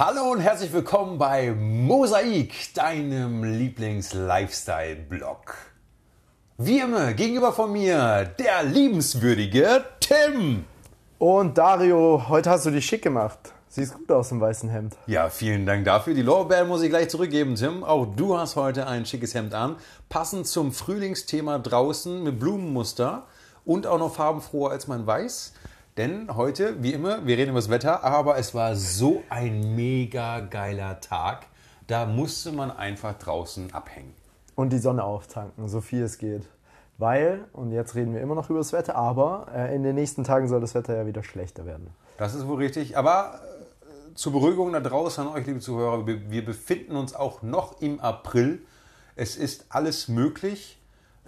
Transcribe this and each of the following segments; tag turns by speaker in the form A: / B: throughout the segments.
A: Hallo und herzlich willkommen bei Mosaik, deinem Lieblings-Lifestyle-Blog. Wie immer, gegenüber von mir der liebenswürdige Tim.
B: Und Dario, heute hast du dich schick gemacht. Siehst gut aus im weißen Hemd.
A: Ja, vielen Dank dafür. Die Lorbeeren muss ich gleich zurückgeben, Tim. Auch du hast heute ein schickes Hemd an. Passend zum Frühlingsthema draußen mit Blumenmuster und auch noch farbenfroher als man weiß. Denn heute, wie immer, wir reden über das Wetter, aber es war so ein mega geiler Tag. Da musste man einfach draußen abhängen.
B: Und die Sonne auftanken, so viel es geht. Weil, und jetzt reden wir immer noch über das Wetter, aber äh, in den nächsten Tagen soll das Wetter ja wieder schlechter werden.
A: Das ist wohl richtig. Aber äh, zur Beruhigung da draußen an euch, liebe Zuhörer, wir, wir befinden uns auch noch im April. Es ist alles möglich.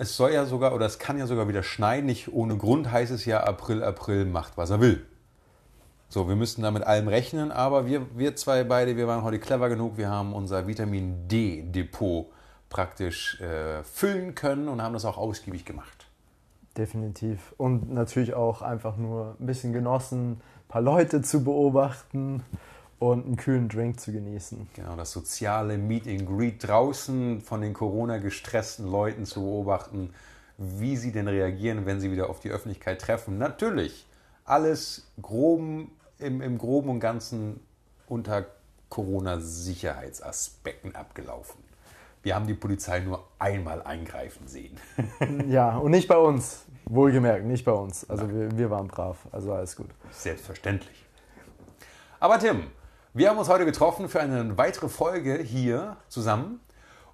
A: Es soll ja sogar, oder es kann ja sogar wieder schneien. Nicht ohne Grund heißt es ja, April, April macht, was er will. So, wir müssten da mit allem rechnen, aber wir, wir zwei beide, wir waren heute clever genug. Wir haben unser Vitamin D-Depot praktisch äh, füllen können und haben das auch ausgiebig gemacht.
B: Definitiv. Und natürlich auch einfach nur ein bisschen genossen, ein paar Leute zu beobachten und einen kühlen Drink zu genießen.
A: Genau, das soziale Meet and Greet draußen von den Corona-gestressten Leuten zu beobachten, wie sie denn reagieren, wenn sie wieder auf die Öffentlichkeit treffen. Natürlich, alles groben, im, im Groben und Ganzen unter Corona-Sicherheitsaspekten abgelaufen. Wir haben die Polizei nur einmal eingreifen sehen.
B: ja, und nicht bei uns. Wohlgemerkt, nicht bei uns. Also wir, wir waren brav. Also alles gut.
A: Selbstverständlich. Aber Tim, wir haben uns heute getroffen für eine weitere Folge hier zusammen.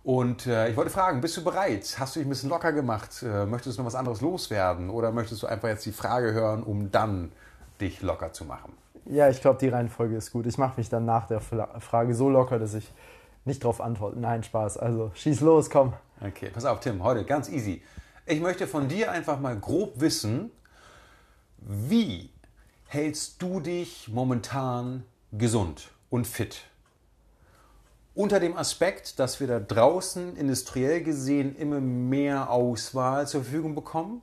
A: Und äh, ich wollte fragen, bist du bereit? Hast du dich ein bisschen locker gemacht? Äh, möchtest du noch was anderes loswerden? Oder möchtest du einfach jetzt die Frage hören, um dann dich locker zu machen?
B: Ja, ich glaube, die Reihenfolge ist gut. Ich mache mich dann nach der Frage so locker, dass ich nicht darauf antworte. Nein, Spaß. Also schieß los, komm.
A: Okay, pass auf, Tim, heute ganz easy. Ich möchte von dir einfach mal grob wissen, wie hältst du dich momentan gesund und fit. Unter dem Aspekt, dass wir da draußen industriell gesehen immer mehr Auswahl zur Verfügung bekommen,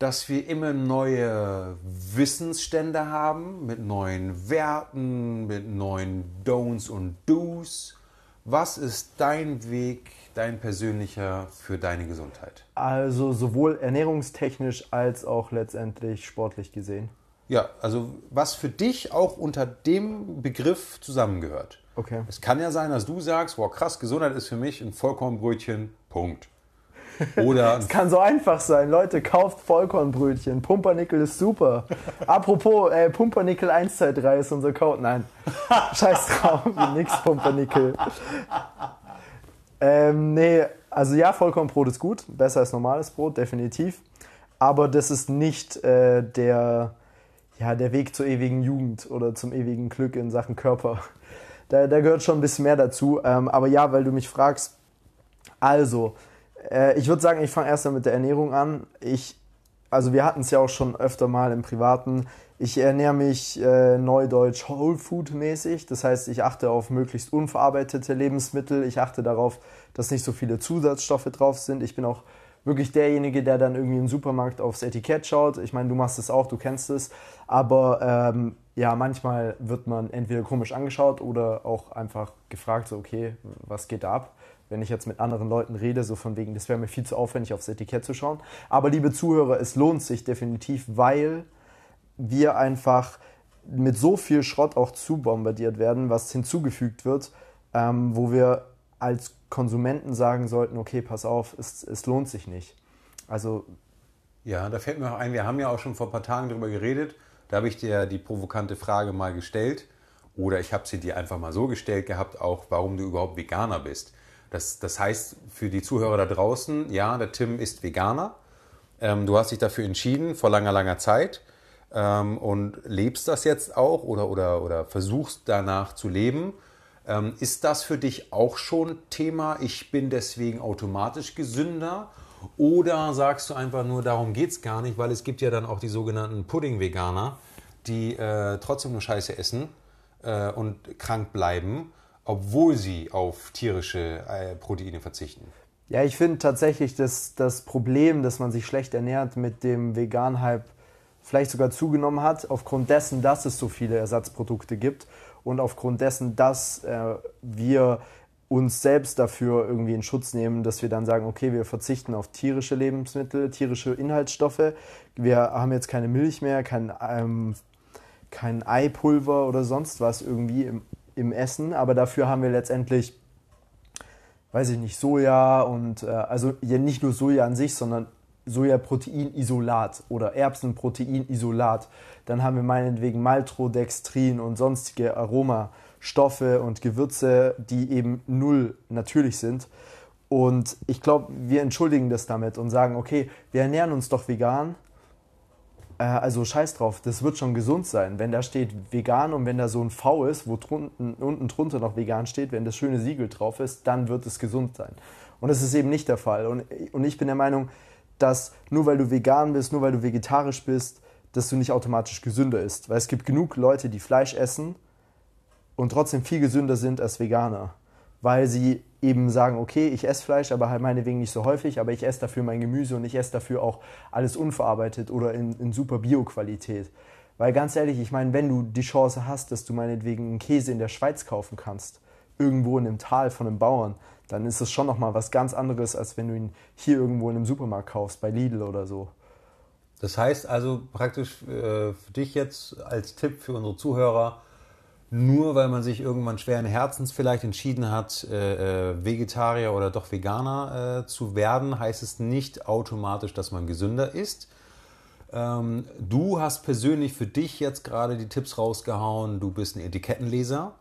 A: dass wir immer neue Wissensstände haben mit neuen Werten, mit neuen Don'ts und Do's. Was ist dein Weg, dein persönlicher für deine Gesundheit?
B: Also sowohl ernährungstechnisch als auch letztendlich sportlich gesehen.
A: Ja, also was für dich auch unter dem Begriff zusammengehört.
B: Okay.
A: Es kann ja sein, dass du sagst, wow, krass, Gesundheit ist für mich ein Vollkornbrötchen, Punkt. Oder
B: es kann so einfach sein. Leute, kauft Vollkornbrötchen. Pumpernickel ist super. Apropos, äh, Pumpernickel 123 ist unser Code. Nein, scheiß drauf, nix Pumpernickel. Ähm, nee, also ja, Vollkornbrot ist gut. Besser als normales Brot, definitiv. Aber das ist nicht äh, der ja, der Weg zur ewigen Jugend oder zum ewigen Glück in Sachen Körper. Da, da gehört schon ein bisschen mehr dazu. Ähm, aber ja, weil du mich fragst, also, äh, ich würde sagen, ich fange erst mit der Ernährung an. Ich, also wir hatten es ja auch schon öfter mal im Privaten. Ich ernähre mich äh, neudeutsch Whole Food mäßig. Das heißt, ich achte auf möglichst unverarbeitete Lebensmittel. Ich achte darauf, dass nicht so viele Zusatzstoffe drauf sind. Ich bin auch wirklich derjenige, der dann irgendwie im Supermarkt aufs Etikett schaut. Ich meine, du machst es auch, du kennst es. Aber ähm, ja, manchmal wird man entweder komisch angeschaut oder auch einfach gefragt, so, okay, was geht da ab? Wenn ich jetzt mit anderen Leuten rede, so von wegen, das wäre mir viel zu aufwendig, aufs Etikett zu schauen. Aber liebe Zuhörer, es lohnt sich definitiv, weil wir einfach mit so viel Schrott auch zu bombardiert werden, was hinzugefügt wird, ähm, wo wir als Konsumenten sagen sollten, okay, pass auf, es, es lohnt sich nicht. Also
A: ja, da fällt mir auch ein, wir haben ja auch schon vor ein paar Tagen darüber geredet. Da habe ich dir die provokante Frage mal gestellt. Oder ich habe sie dir einfach mal so gestellt gehabt, auch warum du überhaupt Veganer bist. Das, das heißt für die Zuhörer da draußen, ja, der Tim ist Veganer. Ähm, du hast dich dafür entschieden vor langer, langer Zeit ähm, und lebst das jetzt auch oder, oder, oder versuchst danach zu leben. Ähm, ist das für dich auch schon Thema? Ich bin deswegen automatisch gesünder? Oder sagst du einfach nur, darum geht es gar nicht, weil es gibt ja dann auch die sogenannten Pudding-Veganer, die äh, trotzdem nur Scheiße essen äh, und krank bleiben, obwohl sie auf tierische äh, Proteine verzichten?
B: Ja, ich finde tatsächlich, dass das Problem, dass man sich schlecht ernährt, mit dem Vegan-Hype vielleicht sogar zugenommen hat, aufgrund dessen, dass es so viele Ersatzprodukte gibt Und aufgrund dessen, dass äh, wir uns selbst dafür irgendwie in Schutz nehmen, dass wir dann sagen, okay, wir verzichten auf tierische Lebensmittel, tierische Inhaltsstoffe. Wir haben jetzt keine Milch mehr, kein, ähm, kein Eipulver oder sonst was irgendwie im, im Essen, aber dafür haben wir letztendlich, weiß ich nicht, Soja und äh, also ja nicht nur Soja an sich, sondern Sojaproteinisolat oder Erbsenproteinisolat. Dann haben wir meinetwegen Maltodextrin und sonstige Aromastoffe und Gewürze, die eben null natürlich sind. Und ich glaube, wir entschuldigen das damit und sagen, okay, wir ernähren uns doch vegan. Äh, also scheiß drauf, das wird schon gesund sein. Wenn da steht vegan und wenn da so ein V ist, wo drunten, unten drunter noch vegan steht, wenn das schöne Siegel drauf ist, dann wird es gesund sein. Und das ist eben nicht der Fall. Und, und ich bin der Meinung, dass nur weil du vegan bist, nur weil du vegetarisch bist, dass du nicht automatisch gesünder isst. Weil es gibt genug Leute, die Fleisch essen und trotzdem viel gesünder sind als Veganer. Weil sie eben sagen, okay, ich esse Fleisch, aber halt meinetwegen nicht so häufig, aber ich esse dafür mein Gemüse und ich esse dafür auch alles unverarbeitet oder in, in super Bio-Qualität. Weil ganz ehrlich, ich meine, wenn du die Chance hast, dass du meinetwegen einen Käse in der Schweiz kaufen kannst, irgendwo in einem Tal von einem Bauern, dann ist es schon nochmal was ganz anderes, als wenn du ihn hier irgendwo in einem Supermarkt kaufst, bei Lidl oder so.
A: Das heißt also praktisch äh, für dich jetzt als Tipp für unsere Zuhörer, nur weil man sich irgendwann schweren Herzens vielleicht entschieden hat, äh, äh, Vegetarier oder doch Veganer äh, zu werden, heißt es nicht automatisch, dass man gesünder ist. Ähm, du hast persönlich für dich jetzt gerade die Tipps rausgehauen, du bist ein Etikettenleser.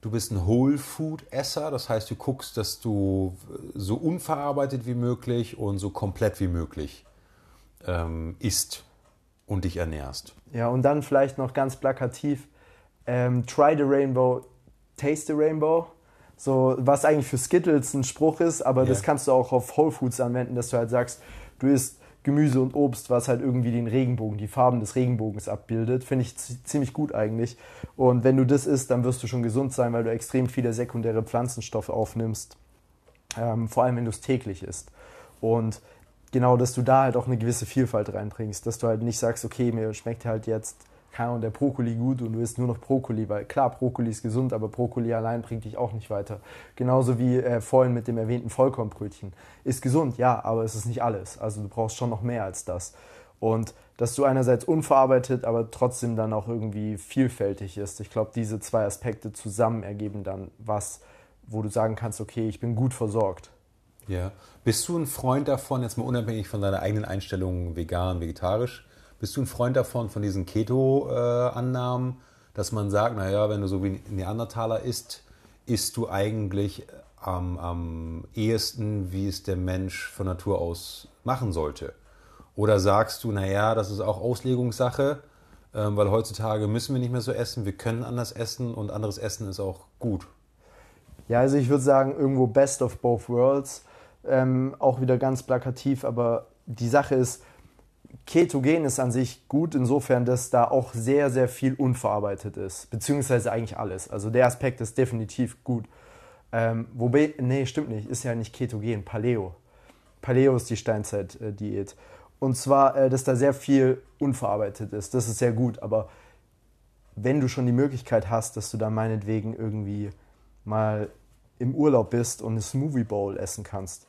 A: Du bist ein Whole Food Esser, das heißt, du guckst, dass du so unverarbeitet wie möglich und so komplett wie möglich ähm, isst und dich ernährst.
B: Ja, und dann vielleicht noch ganz plakativ: ähm, Try the Rainbow, Taste the Rainbow. So, was eigentlich für Skittles ein Spruch ist, aber yeah. das kannst du auch auf Whole Foods anwenden, dass du halt sagst, du isst Gemüse und Obst, was halt irgendwie den Regenbogen, die Farben des Regenbogens abbildet. Finde ich ziemlich gut eigentlich. Und wenn du das isst, dann wirst du schon gesund sein, weil du extrem viele sekundäre Pflanzenstoffe aufnimmst. Ähm, vor allem, wenn du es täglich isst. Und genau, dass du da halt auch eine gewisse Vielfalt reinbringst. Dass du halt nicht sagst, okay, mir schmeckt halt jetzt keine Ahnung, der Brokkoli gut und du isst nur noch Brokkoli, weil klar, Brokkoli ist gesund, aber Brokkoli allein bringt dich auch nicht weiter. Genauso wie äh, vorhin mit dem erwähnten Vollkornbrötchen. Ist gesund, ja, aber es ist nicht alles. Also du brauchst schon noch mehr als das. Und dass du einerseits unverarbeitet, aber trotzdem dann auch irgendwie vielfältig ist. Ich glaube, diese zwei Aspekte zusammen ergeben dann was, wo du sagen kannst, okay, ich bin gut versorgt.
A: Ja. Bist du ein Freund davon, jetzt mal unabhängig von deiner eigenen Einstellung vegan, vegetarisch, bist du ein Freund davon, von diesen Keto-Annahmen, dass man sagt, naja, wenn du so wie Neandertaler isst, isst du eigentlich am, am ehesten, wie es der Mensch von Natur aus machen sollte? Oder sagst du, naja, das ist auch Auslegungssache, ähm, weil heutzutage müssen wir nicht mehr so essen, wir können anders essen und anderes Essen ist auch gut?
B: Ja, also ich würde sagen, irgendwo best of both worlds. Ähm, auch wieder ganz plakativ, aber die Sache ist, Ketogen ist an sich gut, insofern, dass da auch sehr, sehr viel unverarbeitet ist, beziehungsweise eigentlich alles. Also der Aspekt ist definitiv gut. Ähm, wobei, nee, stimmt nicht, ist ja nicht Ketogen, Paleo. Paleo ist die Steinzeit-Diät. Und zwar, äh, dass da sehr viel unverarbeitet ist. Das ist sehr gut, aber wenn du schon die Möglichkeit hast, dass du da meinetwegen irgendwie mal im Urlaub bist und eine Smoothie Bowl essen kannst,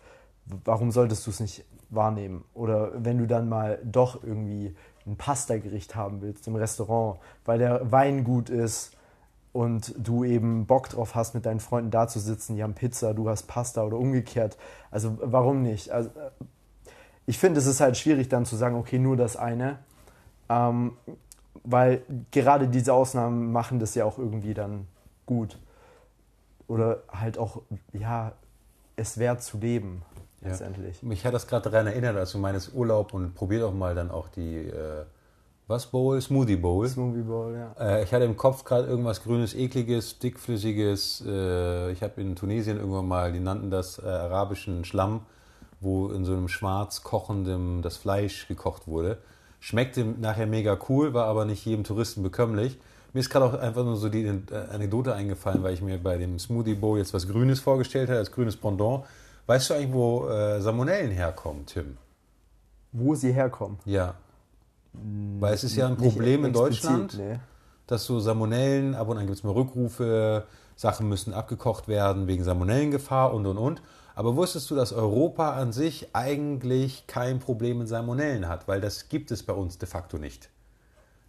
B: warum solltest du es nicht wahrnehmen. Oder wenn du dann mal doch irgendwie ein Pasta-Gericht haben willst im Restaurant, weil der Wein gut ist und du eben Bock drauf hast, mit deinen Freunden da zu sitzen, die haben Pizza, du hast Pasta oder umgekehrt. Also warum nicht? Also, ich finde, es ist halt schwierig dann zu sagen, okay, nur das eine. Ähm, weil gerade diese Ausnahmen machen das ja auch irgendwie dann gut. Oder halt auch, ja, es wert zu leben letztendlich.
A: Mich hat das gerade daran erinnert, als du meinst Urlaub und probier doch mal dann auch die, äh, was Bowl? Smoothie Bowl.
B: Smoothie Bowl, ja.
A: Äh, ich hatte im Kopf gerade irgendwas grünes, ekliges, dickflüssiges. Äh, ich habe in Tunesien irgendwann mal, die nannten das äh, arabischen Schlamm, wo in so einem schwarz kochendem das Fleisch gekocht wurde. Schmeckte nachher mega cool, war aber nicht jedem Touristen bekömmlich. Mir ist gerade auch einfach nur so die äh, Anekdote eingefallen, weil ich mir bei dem Smoothie Bowl jetzt was Grünes vorgestellt habe, als grünes Pendant. Weißt du eigentlich, wo äh, Salmonellen herkommen, Tim?
B: Wo sie herkommen?
A: Ja. Weil es ist ja ein Problem in Deutschland. Nee. dass so Salmonellen, ab und an gibt es mal Rückrufe, Sachen müssen abgekocht werden wegen Salmonellengefahr und und und. Aber wusstest du, dass Europa an sich eigentlich kein Problem mit Salmonellen hat? Weil das gibt es bei uns de facto nicht.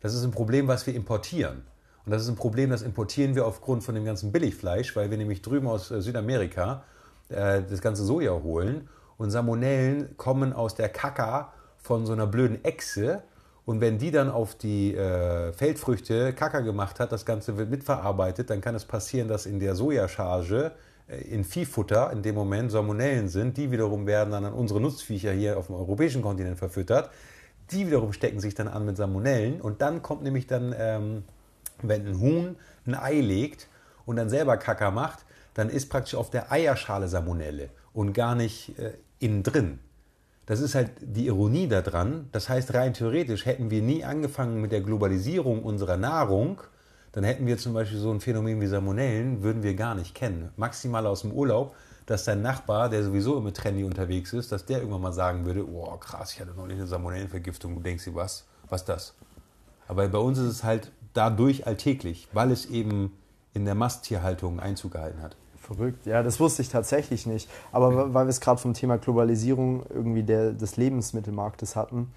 A: Das ist ein Problem, was wir importieren. Und das ist ein Problem, das importieren wir aufgrund von dem ganzen Billigfleisch, weil wir nämlich drüben aus äh, Südamerika äh, das ganze Soja holen. Und Salmonellen kommen aus der Kaka von so einer blöden Echse. Und wenn die dann auf die äh, Feldfrüchte Kaka gemacht hat, das Ganze wird mitverarbeitet, dann kann es passieren, dass in der Sojacharge äh, in Viehfutter in dem Moment Salmonellen sind. Die wiederum werden dann an unsere Nutzviecher hier auf dem europäischen Kontinent verfüttert. Die wiederum stecken sich dann an mit Salmonellen. Und dann kommt nämlich dann, ähm, wenn ein Huhn ein Ei legt und dann selber Kaka macht, dann ist praktisch auf der Eierschale Salmonelle und gar nicht äh, innen drin. Das ist halt die Ironie daran. Das heißt, rein theoretisch hätten wir nie angefangen mit der Globalisierung unserer Nahrung, dann hätten wir zum Beispiel so ein Phänomen wie Salmonellen, würden wir gar nicht kennen. Maximal aus dem Urlaub, dass dein Nachbar, der sowieso immer trendy unterwegs ist, dass der irgendwann mal sagen würde, oh krass, ich hatte neulich eine Salmonellenvergiftung, du denkst dir, was? Was das? Aber bei uns ist es halt dadurch alltäglich, weil es eben in der Masttierhaltung Einzug gehalten hat.
B: Verrückt, ja, das wusste ich tatsächlich nicht. Aber weil wir es gerade vom Thema Globalisierung irgendwie der, des Lebensmittelmarktes hatten,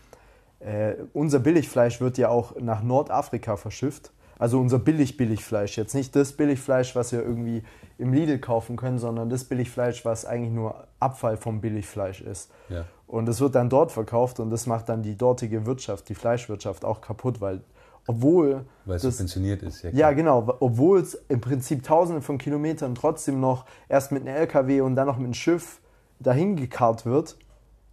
B: äh, unser Billigfleisch wird ja auch nach Nordafrika verschifft. Also unser Billig-Billigfleisch. Jetzt nicht das Billigfleisch, was wir irgendwie im Lidl kaufen können, sondern das Billigfleisch, was eigentlich nur Abfall vom Billigfleisch ist. Ja. Und das wird dann dort verkauft und das macht dann die dortige Wirtschaft, die Fleischwirtschaft auch kaputt, weil obwohl.
A: Weil es subventioniert ist,
B: ja. Klar. Ja, genau. Obwohl es im Prinzip tausende von Kilometern trotzdem noch erst mit einem LKW und dann noch mit einem Schiff dahin gekarrt wird,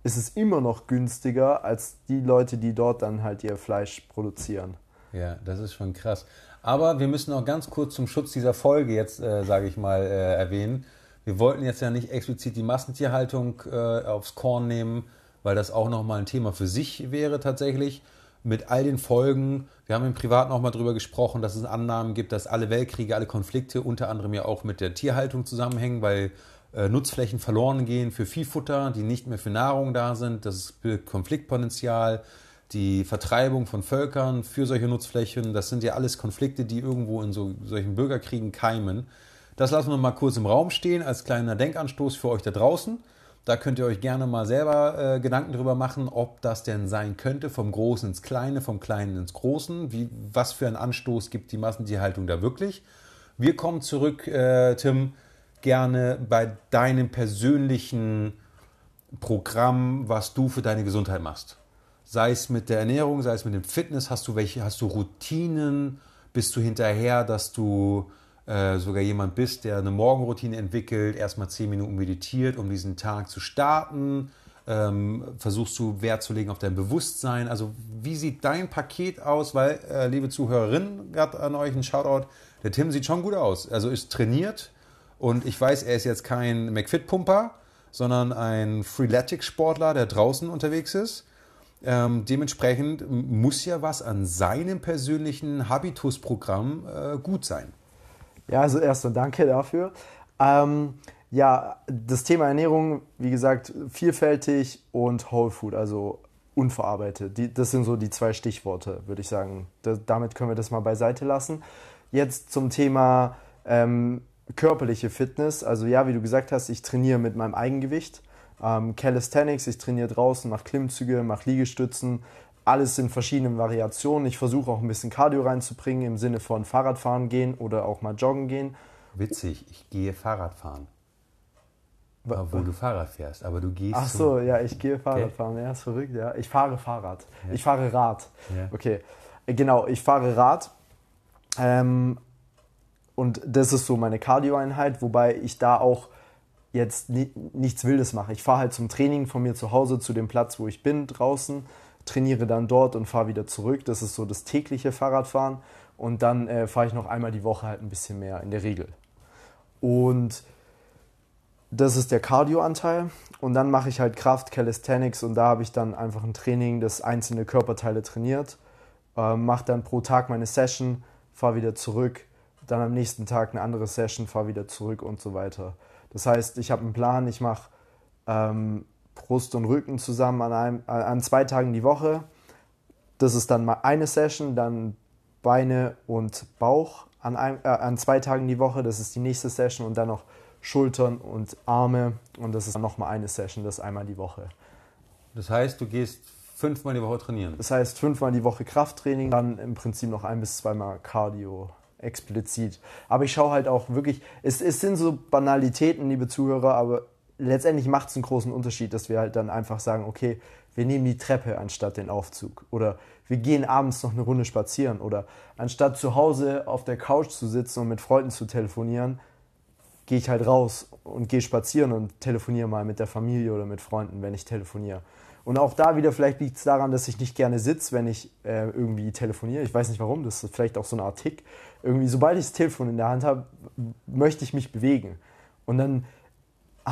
B: ist es immer noch günstiger als die Leute, die dort dann halt ihr Fleisch produzieren.
A: Ja, das ist schon krass. Aber wir müssen auch ganz kurz zum Schutz dieser Folge jetzt, äh, sage ich mal, äh, erwähnen. Wir wollten jetzt ja nicht explizit die Massentierhaltung äh, aufs Korn nehmen, weil das auch nochmal ein Thema für sich wäre tatsächlich mit all den Folgen. Wir haben im Privaten auch mal darüber gesprochen, dass es Annahmen gibt, dass alle Weltkriege, alle Konflikte unter anderem ja auch mit der Tierhaltung zusammenhängen, weil äh, Nutzflächen verloren gehen für Viehfutter, die nicht mehr für Nahrung da sind. Das birgt Konfliktpotenzial, die Vertreibung von Völkern für solche Nutzflächen. Das sind ja alles Konflikte, die irgendwo in so, solchen Bürgerkriegen keimen. Das lassen wir mal kurz im Raum stehen als kleiner Denkanstoß für euch da draußen. Da könnt ihr euch gerne mal selber äh, Gedanken drüber machen, ob das denn sein könnte, vom Großen ins Kleine, vom Kleinen ins Großen. Wie, was für einen Anstoß gibt die Massentierhaltung da wirklich? Wir kommen zurück, äh, Tim, gerne bei deinem persönlichen Programm, was du für deine Gesundheit machst. Sei es mit der Ernährung, sei es mit dem Fitness, hast du welche, hast du Routinen, bist du hinterher, dass du äh, sogar jemand bist, der eine Morgenroutine entwickelt, erstmal zehn Minuten meditiert, um diesen Tag zu starten, ähm, versuchst du Wert zu legen auf dein Bewusstsein. Also wie sieht dein Paket aus? Weil, äh, liebe Zuhörerinnen, gerade an euch ein Shoutout, der Tim sieht schon gut aus. Also ist trainiert und ich weiß, er ist jetzt kein McFit-Pumper, sondern ein Freeletics-Sportler, der draußen unterwegs ist. Ähm, dementsprechend muss ja was an seinem persönlichen Habitus-Programm äh, gut sein.
B: Ja, also erstmal danke dafür. Ähm, ja, das Thema Ernährung, wie gesagt, vielfältig und Whole Food, also unverarbeitet. Die, das sind so die zwei Stichworte, würde ich sagen. Das, damit können wir das mal beiseite lassen. Jetzt zum Thema ähm, körperliche Fitness. Also ja, wie du gesagt hast, ich trainiere mit meinem Eigengewicht. Ähm, Calisthenics, ich trainiere draußen, mache Klimmzüge, mache Liegestützen, alles in verschiedenen Variationen. Ich versuche auch ein bisschen Cardio reinzubringen im Sinne von Fahrradfahren gehen oder auch mal joggen gehen.
A: Witzig, ich gehe Fahrradfahren. Obwohl du Fahrrad fährst, aber du gehst.
B: Ach so, ja, ich gehe Fahrradfahren. Okay. Ja, ist verrückt, ja. Ich fahre Fahrrad. Ja. Ich fahre Rad. Ja. Okay, genau, ich fahre Rad. Ähm, und das ist so meine Cardio-Einheit, wobei ich da auch jetzt ni nichts Wildes mache. Ich fahre halt zum Training von mir zu Hause zu dem Platz, wo ich bin, draußen trainiere dann dort und fahre wieder zurück. Das ist so das tägliche Fahrradfahren. Und dann äh, fahre ich noch einmal die Woche halt ein bisschen mehr in der Regel. Und das ist der Cardio-Anteil. Und dann mache ich halt Kraft, Calisthenics und da habe ich dann einfach ein Training, das einzelne Körperteile trainiert. Äh, mache dann pro Tag meine Session, fahre wieder zurück. Dann am nächsten Tag eine andere Session, fahre wieder zurück und so weiter. Das heißt, ich habe einen Plan, ich mache ähm, Brust und Rücken zusammen an, einem, an zwei Tagen die Woche. Das ist dann mal eine Session, dann Beine und Bauch an, ein, äh, an zwei Tagen die Woche. Das ist die nächste Session und dann noch Schultern und Arme und das ist dann nochmal eine Session, das einmal die Woche.
A: Das heißt, du gehst fünfmal die Woche trainieren?
B: Das heißt, fünfmal die Woche Krafttraining, dann im Prinzip noch ein bis zweimal Cardio explizit. Aber ich schaue halt auch wirklich, es, es sind so Banalitäten, liebe Zuhörer, aber letztendlich macht es einen großen Unterschied, dass wir halt dann einfach sagen, okay, wir nehmen die Treppe anstatt den Aufzug oder wir gehen abends noch eine Runde spazieren oder anstatt zu Hause auf der Couch zu sitzen und mit Freunden zu telefonieren, gehe ich halt raus und gehe spazieren und telefoniere mal mit der Familie oder mit Freunden, wenn ich telefoniere. Und auch da wieder, vielleicht liegt es daran, dass ich nicht gerne sitze, wenn ich äh, irgendwie telefoniere. Ich weiß nicht warum, das ist vielleicht auch so eine Art Tick. Irgendwie, sobald ich das Telefon in der Hand habe, möchte ich mich bewegen. Und dann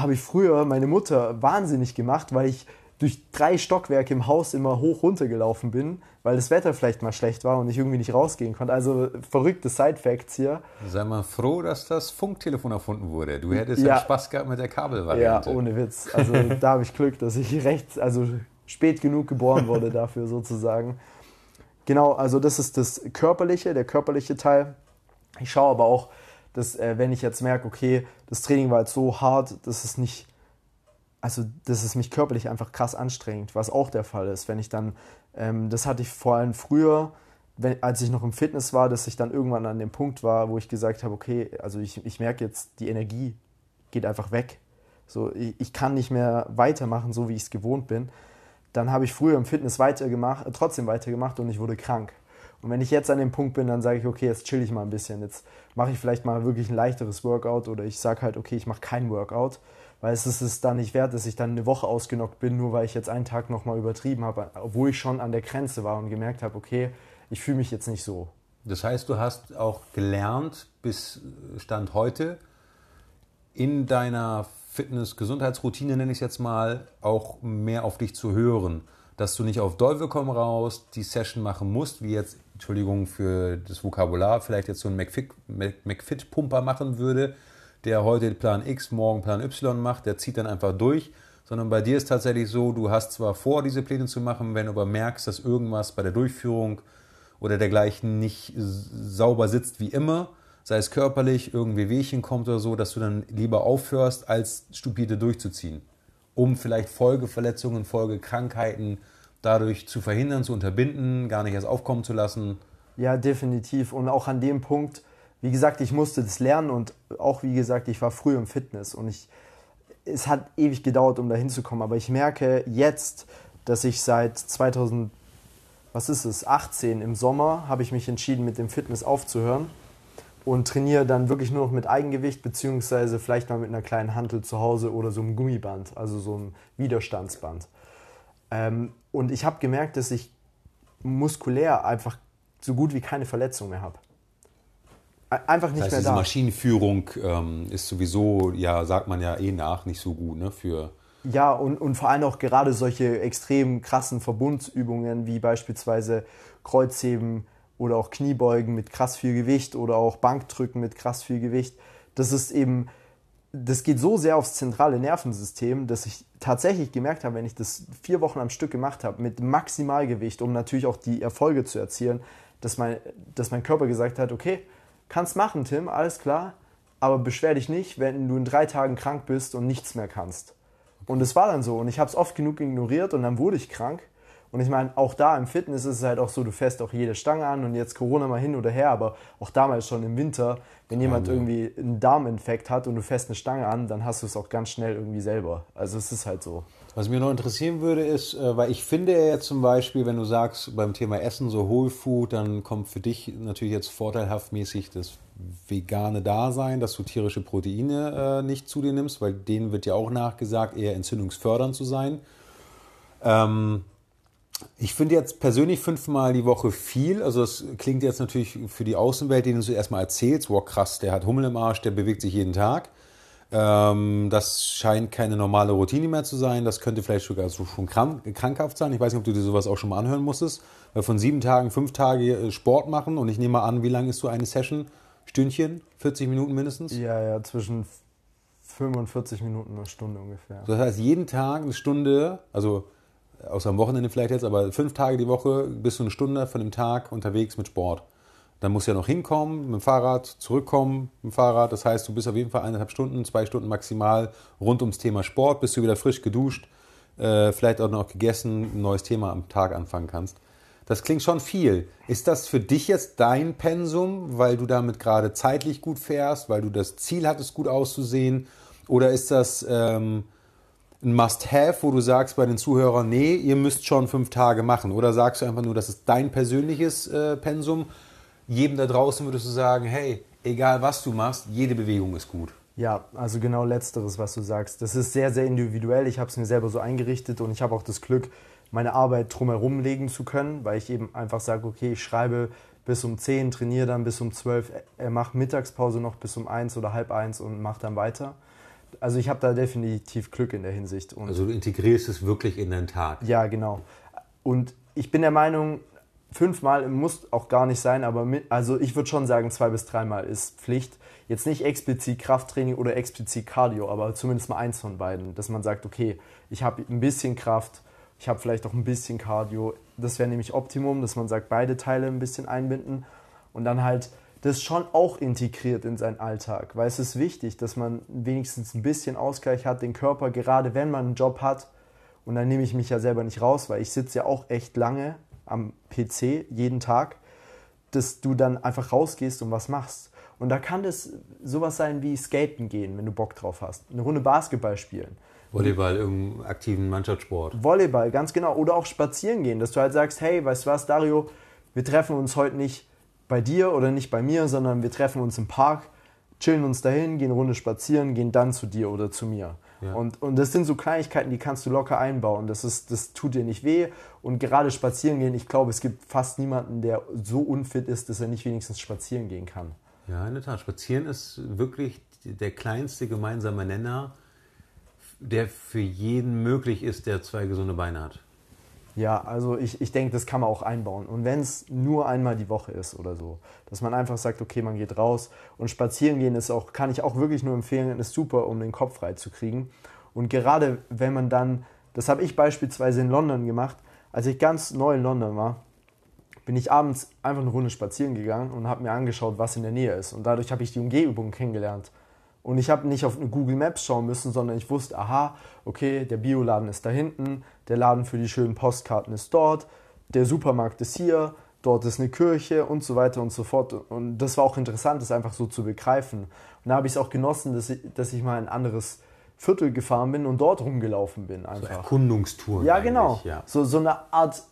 B: habe ich früher meine Mutter wahnsinnig gemacht, weil ich durch drei Stockwerke im Haus immer hoch runter gelaufen bin, weil das Wetter vielleicht mal schlecht war und ich irgendwie nicht rausgehen konnte. Also verrückte Side-Facts hier.
A: Sei mal froh, dass das Funktelefon erfunden wurde. Du hättest ja, Spaß gehabt mit der Kabelvariante.
B: Ja, ohne Witz. Also da habe ich Glück, dass ich recht, also spät genug geboren wurde dafür sozusagen. Genau, also das ist das Körperliche, der körperliche Teil. Ich schaue aber auch, dass äh, wenn ich jetzt merke, okay, das Training war jetzt so hart, dass es nicht also das ist mich körperlich einfach krass anstrengend, was auch der Fall ist. Wenn ich dann, ähm, das hatte ich vor allem früher, wenn, als ich noch im Fitness war, dass ich dann irgendwann an dem Punkt war, wo ich gesagt habe, okay, also ich, ich merke jetzt, die Energie geht einfach weg. So, ich, ich kann nicht mehr weitermachen, so wie ich es gewohnt bin. Dann habe ich früher im Fitness weitergemacht, äh, trotzdem weitergemacht und ich wurde krank. Und wenn ich jetzt an dem Punkt bin, dann sage ich, okay, jetzt chill ich mal ein bisschen. Jetzt mache ich vielleicht mal wirklich ein leichteres Workout oder ich sage halt, okay, ich mache kein Workout weil es ist es dann nicht wert, dass ich dann eine Woche ausgenockt bin, nur weil ich jetzt einen Tag nochmal übertrieben habe, obwohl ich schon an der Grenze war und gemerkt habe, okay, ich fühle mich jetzt nicht so.
A: Das heißt, du hast auch gelernt bis Stand heute in deiner Fitness-Gesundheitsroutine, nenne ich es jetzt mal, auch mehr auf dich zu hören. Dass du nicht auf Teufel komm raus die Session machen musst, wie jetzt, Entschuldigung für das Vokabular, vielleicht jetzt so ein McFit-Pumper machen würde, der heute Plan X, morgen Plan Y macht, der zieht dann einfach durch, sondern bei dir ist tatsächlich so, du hast zwar vor, diese Pläne zu machen, wenn du aber merkst, dass irgendwas bei der Durchführung oder dergleichen nicht sauber sitzt wie immer, sei es körperlich, irgendwie Wehchen kommt oder so, dass du dann lieber aufhörst, als stupide durchzuziehen, um vielleicht Folgeverletzungen, Folgekrankheiten dadurch zu verhindern, zu unterbinden, gar nicht erst aufkommen zu lassen.
B: Ja, definitiv. Und auch an dem Punkt, wie gesagt, ich musste das lernen und auch wie gesagt, ich war früh im Fitness und ich, es hat ewig gedauert, um da hinzukommen. Aber ich merke jetzt, dass ich seit 2000, was ist es, 18 im Sommer habe ich mich entschieden, mit dem Fitness aufzuhören und trainiere dann wirklich nur noch mit Eigengewicht, beziehungsweise vielleicht mal mit einer kleinen Hantel zu Hause oder so einem Gummiband, also so einem Widerstandsband. Ähm, und ich habe gemerkt, dass ich muskulär einfach so gut wie keine Verletzung mehr habe einfach nicht das heißt, mehr
A: diese da. Maschinenführung ähm, ist sowieso, ja, sagt man ja eh nach, nicht so gut, ne, für...
B: Ja, und, und vor allem auch gerade solche extrem krassen Verbundübungen wie beispielsweise Kreuzheben oder auch Kniebeugen mit krass viel Gewicht oder auch Bankdrücken mit krass viel Gewicht. Das ist eben, das geht so sehr aufs zentrale Nervensystem, dass ich tatsächlich gemerkt habe, wenn ich das vier Wochen am Stück gemacht habe, mit Maximalgewicht, um natürlich auch die Erfolge zu erzielen, dass mein, dass mein Körper gesagt hat, okay, kannst machen, Tim, alles klar, aber beschwer dich nicht, wenn du in drei Tagen krank bist und nichts mehr kannst. Und es war dann so und ich habe es oft genug ignoriert und dann wurde ich krank. Und ich meine, auch da im Fitness ist es halt auch so, du fährst auch jede Stange an und jetzt Corona mal hin oder her, aber auch damals schon im Winter, wenn jemand ja, irgendwie einen Darminfekt hat und du fährst eine Stange an, dann hast du es auch ganz schnell irgendwie selber. Also es ist halt so.
A: Was mich noch interessieren würde, ist, äh, weil ich finde ja jetzt zum Beispiel, wenn du sagst, beim Thema Essen so Whole Food, dann kommt für dich natürlich jetzt vorteilhaft mäßig das vegane Dasein, dass du tierische Proteine äh, nicht zu dir nimmst, weil denen wird ja auch nachgesagt, eher entzündungsfördernd zu sein. Ähm, ich finde jetzt persönlich fünfmal die Woche viel. Also das klingt jetzt natürlich für die Außenwelt, denen du erstmal erzählst, wow krass, der hat Hummel im Arsch, der bewegt sich jeden Tag. Ähm, das scheint keine normale Routine mehr zu sein. Das könnte vielleicht sogar so schon krank, krankhaft sein. Ich weiß nicht, ob du dir sowas auch schon mal anhören musstest. Weil von sieben Tagen, fünf Tage äh, Sport machen und ich nehme mal an, wie lang ist so eine Session? Stündchen? 40 Minuten mindestens?
B: Ja, ja, zwischen 45 Minuten eine Stunde ungefähr.
A: Das heißt, jeden Tag eine Stunde, also außer am Wochenende vielleicht jetzt, aber fünf Tage die Woche bist du eine Stunde von dem Tag unterwegs mit Sport. Dann musst du ja noch hinkommen mit dem Fahrrad, zurückkommen mit dem Fahrrad. Das heißt, du bist auf jeden Fall eineinhalb Stunden, zwei Stunden maximal rund ums Thema Sport, bis du wieder frisch geduscht, äh, vielleicht auch noch gegessen, ein neues Thema am Tag anfangen kannst. Das klingt schon viel. Ist das für dich jetzt dein Pensum, weil du damit gerade zeitlich gut fährst, weil du das Ziel hattest, gut auszusehen? Oder ist das ähm, ein Must-Have, wo du sagst bei den Zuhörern, nee, ihr müsst schon fünf Tage machen? Oder sagst du einfach nur, das ist dein persönliches äh, Pensum? Jedem da draußen würdest du sagen, hey, egal was du machst, jede Bewegung ist gut.
B: Ja, also genau letzteres, was du sagst. Das ist sehr, sehr individuell. Ich habe es mir selber so eingerichtet und ich habe auch das Glück, meine Arbeit drumherum legen zu können, weil ich eben einfach sage, okay, ich schreibe bis um 10, trainiere dann bis um 12, äh, mache Mittagspause noch bis um 1 oder halb 1 und mache dann weiter. Also ich habe da definitiv Glück in der Hinsicht. Und
A: also du integrierst es wirklich in deinen Tag.
B: Ja, genau. Und ich bin der Meinung, fünfmal muss auch gar nicht sein, aber mit, also ich würde schon sagen, zwei bis dreimal ist Pflicht. Jetzt nicht explizit Krafttraining oder explizit Cardio, aber zumindest mal eins von beiden, dass man sagt, okay, ich habe ein bisschen Kraft, ich habe vielleicht auch ein bisschen Cardio. Das wäre nämlich Optimum, dass man sagt, beide Teile ein bisschen einbinden und dann halt das schon auch integriert in seinen Alltag, weil es ist wichtig, dass man wenigstens ein bisschen Ausgleich hat, den Körper, gerade wenn man einen Job hat. Und dann nehme ich mich ja selber nicht raus, weil ich sitze ja auch echt lange am PC jeden Tag, dass du dann einfach rausgehst und was machst. Und da kann das sowas sein wie Skaten gehen, wenn du Bock drauf hast. Eine Runde Basketball spielen.
A: Volleyball im aktiven Mannschaftssport.
B: Volleyball, ganz genau. Oder auch spazieren gehen, dass du halt sagst, hey, weißt du was, Dario, wir treffen uns heute nicht bei dir oder nicht bei mir, sondern wir treffen uns im Park, chillen uns dahin, gehen eine Runde spazieren, gehen dann zu dir oder zu mir. Ja. Und, und das sind so Kleinigkeiten, die kannst du locker einbauen. Das, ist, das tut dir nicht weh. Und gerade spazieren gehen, ich glaube, es gibt fast niemanden, der so unfit ist, dass er nicht wenigstens spazieren gehen kann.
A: Ja, in der Tat. Spazieren ist wirklich der kleinste gemeinsame Nenner der für jeden möglich ist, der zwei gesunde Beine hat.
B: Ja, also ich, ich denke, das kann man auch einbauen. Und wenn es nur einmal die Woche ist oder so, dass man einfach sagt, okay, man geht raus und spazieren gehen ist auch, kann ich auch wirklich nur empfehlen, ist super, um den Kopf frei zu kriegen. Und gerade wenn man dann, das habe ich beispielsweise in London gemacht, als ich ganz neu in London war, bin ich abends einfach eine Runde spazieren gegangen und habe mir angeschaut, was in der Nähe ist. Und dadurch habe ich die Umgebung kennengelernt. Und ich habe nicht auf Google Maps schauen müssen, sondern ich wusste, aha, okay, der Bioladen ist da hinten, der Laden für die schönen Postkarten ist dort, der Supermarkt ist hier, dort ist eine Kirche und so weiter und so fort. Und das war auch interessant, das einfach so zu begreifen. Und da habe ich es auch genossen, dass ich, dass ich mal ein anderes Viertel gefahren bin und dort rumgelaufen bin. Einfach. So
A: Erkundungstouren.
B: Ja, genau. Ja. So, so eine Art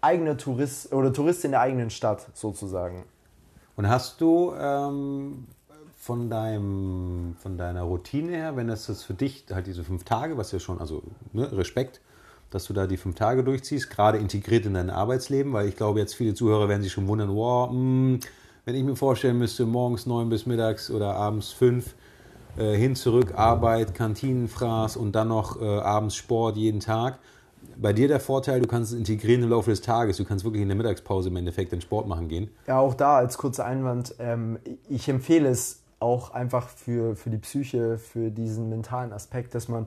B: eigener Tourist oder Tourist in der eigenen Stadt sozusagen.
A: Und hast du ähm, von, deinem, von deiner Routine her, wenn das ist für dich halt diese fünf Tage, was ja schon, also ne, Respekt, dass du da die fünf Tage durchziehst, gerade integriert in dein Arbeitsleben, weil ich glaube, jetzt viele Zuhörer werden sich schon wundern, wow, mh, hm, wenn ich mir vorstellen müsste, morgens neun bis mittags oder abends fünf, äh, hin, zurück, Arbeit, Kantinenfraß und dann noch äh, abends Sport jeden Tag. Bei dir der Vorteil, du kannst es integrieren im Laufe des Tages. Du kannst wirklich in der Mittagspause im Endeffekt den Sport machen gehen.
B: Ja, auch da als kurzer Einwand. Ähm, ich empfehle es auch einfach für, für die Psyche, für diesen mentalen Aspekt, dass man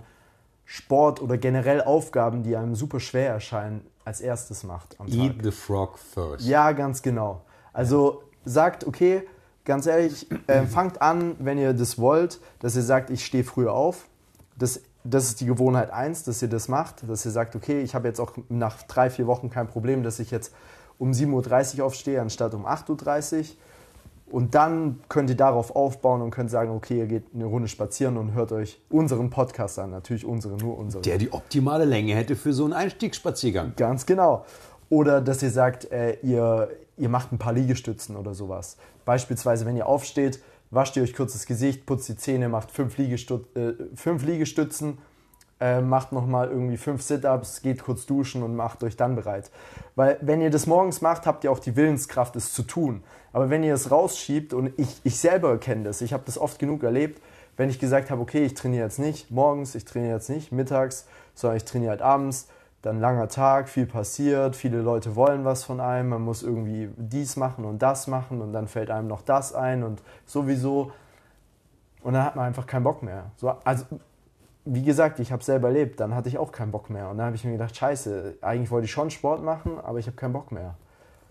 B: Sport oder generell Aufgaben, die einem super schwer erscheinen, als erstes macht
A: am Tag. Eat the frog first.
B: Ja, ganz genau. Also sagt, okay, ganz ehrlich, äh, fangt an, wenn ihr das wollt, dass ihr sagt, ich stehe früher auf. Das, das ist die Gewohnheit 1, dass ihr das macht, dass ihr sagt, okay, ich habe jetzt auch nach drei, vier Wochen kein Problem, dass ich jetzt um 7.30 Uhr aufstehe, anstatt um 8.30 Uhr. Und dann könnt ihr darauf aufbauen und könnt sagen, okay, ihr geht eine Runde spazieren und hört euch unseren Podcast an. Natürlich unsere, nur unsere.
A: Der die optimale Länge hätte für so einen Einstiegsspaziergang.
B: Ganz genau. Oder dass ihr sagt, äh, ihr, ihr macht ein paar Liegestützen oder sowas. Beispielsweise, wenn ihr aufsteht, wascht ihr euch kurz das Gesicht, putzt die Zähne, macht fünf, Liegestüt äh, fünf Liegestützen äh, macht nochmal irgendwie fünf Sit-Ups, geht kurz duschen und macht euch dann bereit. Weil wenn ihr das morgens macht, habt ihr auch die Willenskraft, es zu tun. Aber wenn ihr es rausschiebt, und ich, ich selber kenne das, ich habe das oft genug erlebt, wenn ich gesagt habe, okay, ich trainiere jetzt nicht morgens, ich trainiere jetzt nicht mittags, sondern ich trainiere halt abends, dann langer Tag, viel passiert, viele Leute wollen was von einem, man muss irgendwie dies machen und das machen und dann fällt einem noch das ein und sowieso. Und dann hat man einfach keinen Bock mehr. So, also wie gesagt, ich habe selber erlebt, dann hatte ich auch keinen Bock mehr. Und dann habe ich mir gedacht, scheiße, eigentlich wollte ich schon Sport machen, aber ich habe keinen Bock mehr.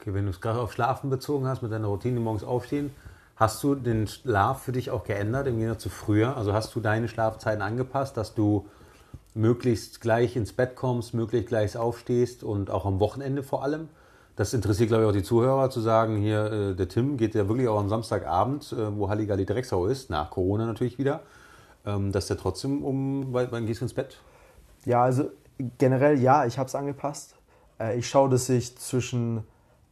A: Okay, wenn du es gerade auf Schlafen bezogen hast, mit deiner Routine morgens aufstehen, hast du den Schlaf für dich auch geändert im Gegensatz zu früher? Also hast du deine Schlafzeiten angepasst, dass du möglichst gleich ins Bett kommst, möglichst gleich aufstehst und auch am Wochenende vor allem? Das interessiert, glaube ich, auch die Zuhörer, zu sagen, hier, äh, der Tim geht ja wirklich auch am Samstagabend, äh, wo Halligalli Drecksau ist, nach Corona natürlich wieder, ähm, dass der trotzdem um, wann gehst du ins Bett?
B: Ja, also generell ja, ich habe es angepasst. Äh, ich schaue, dass ich zwischen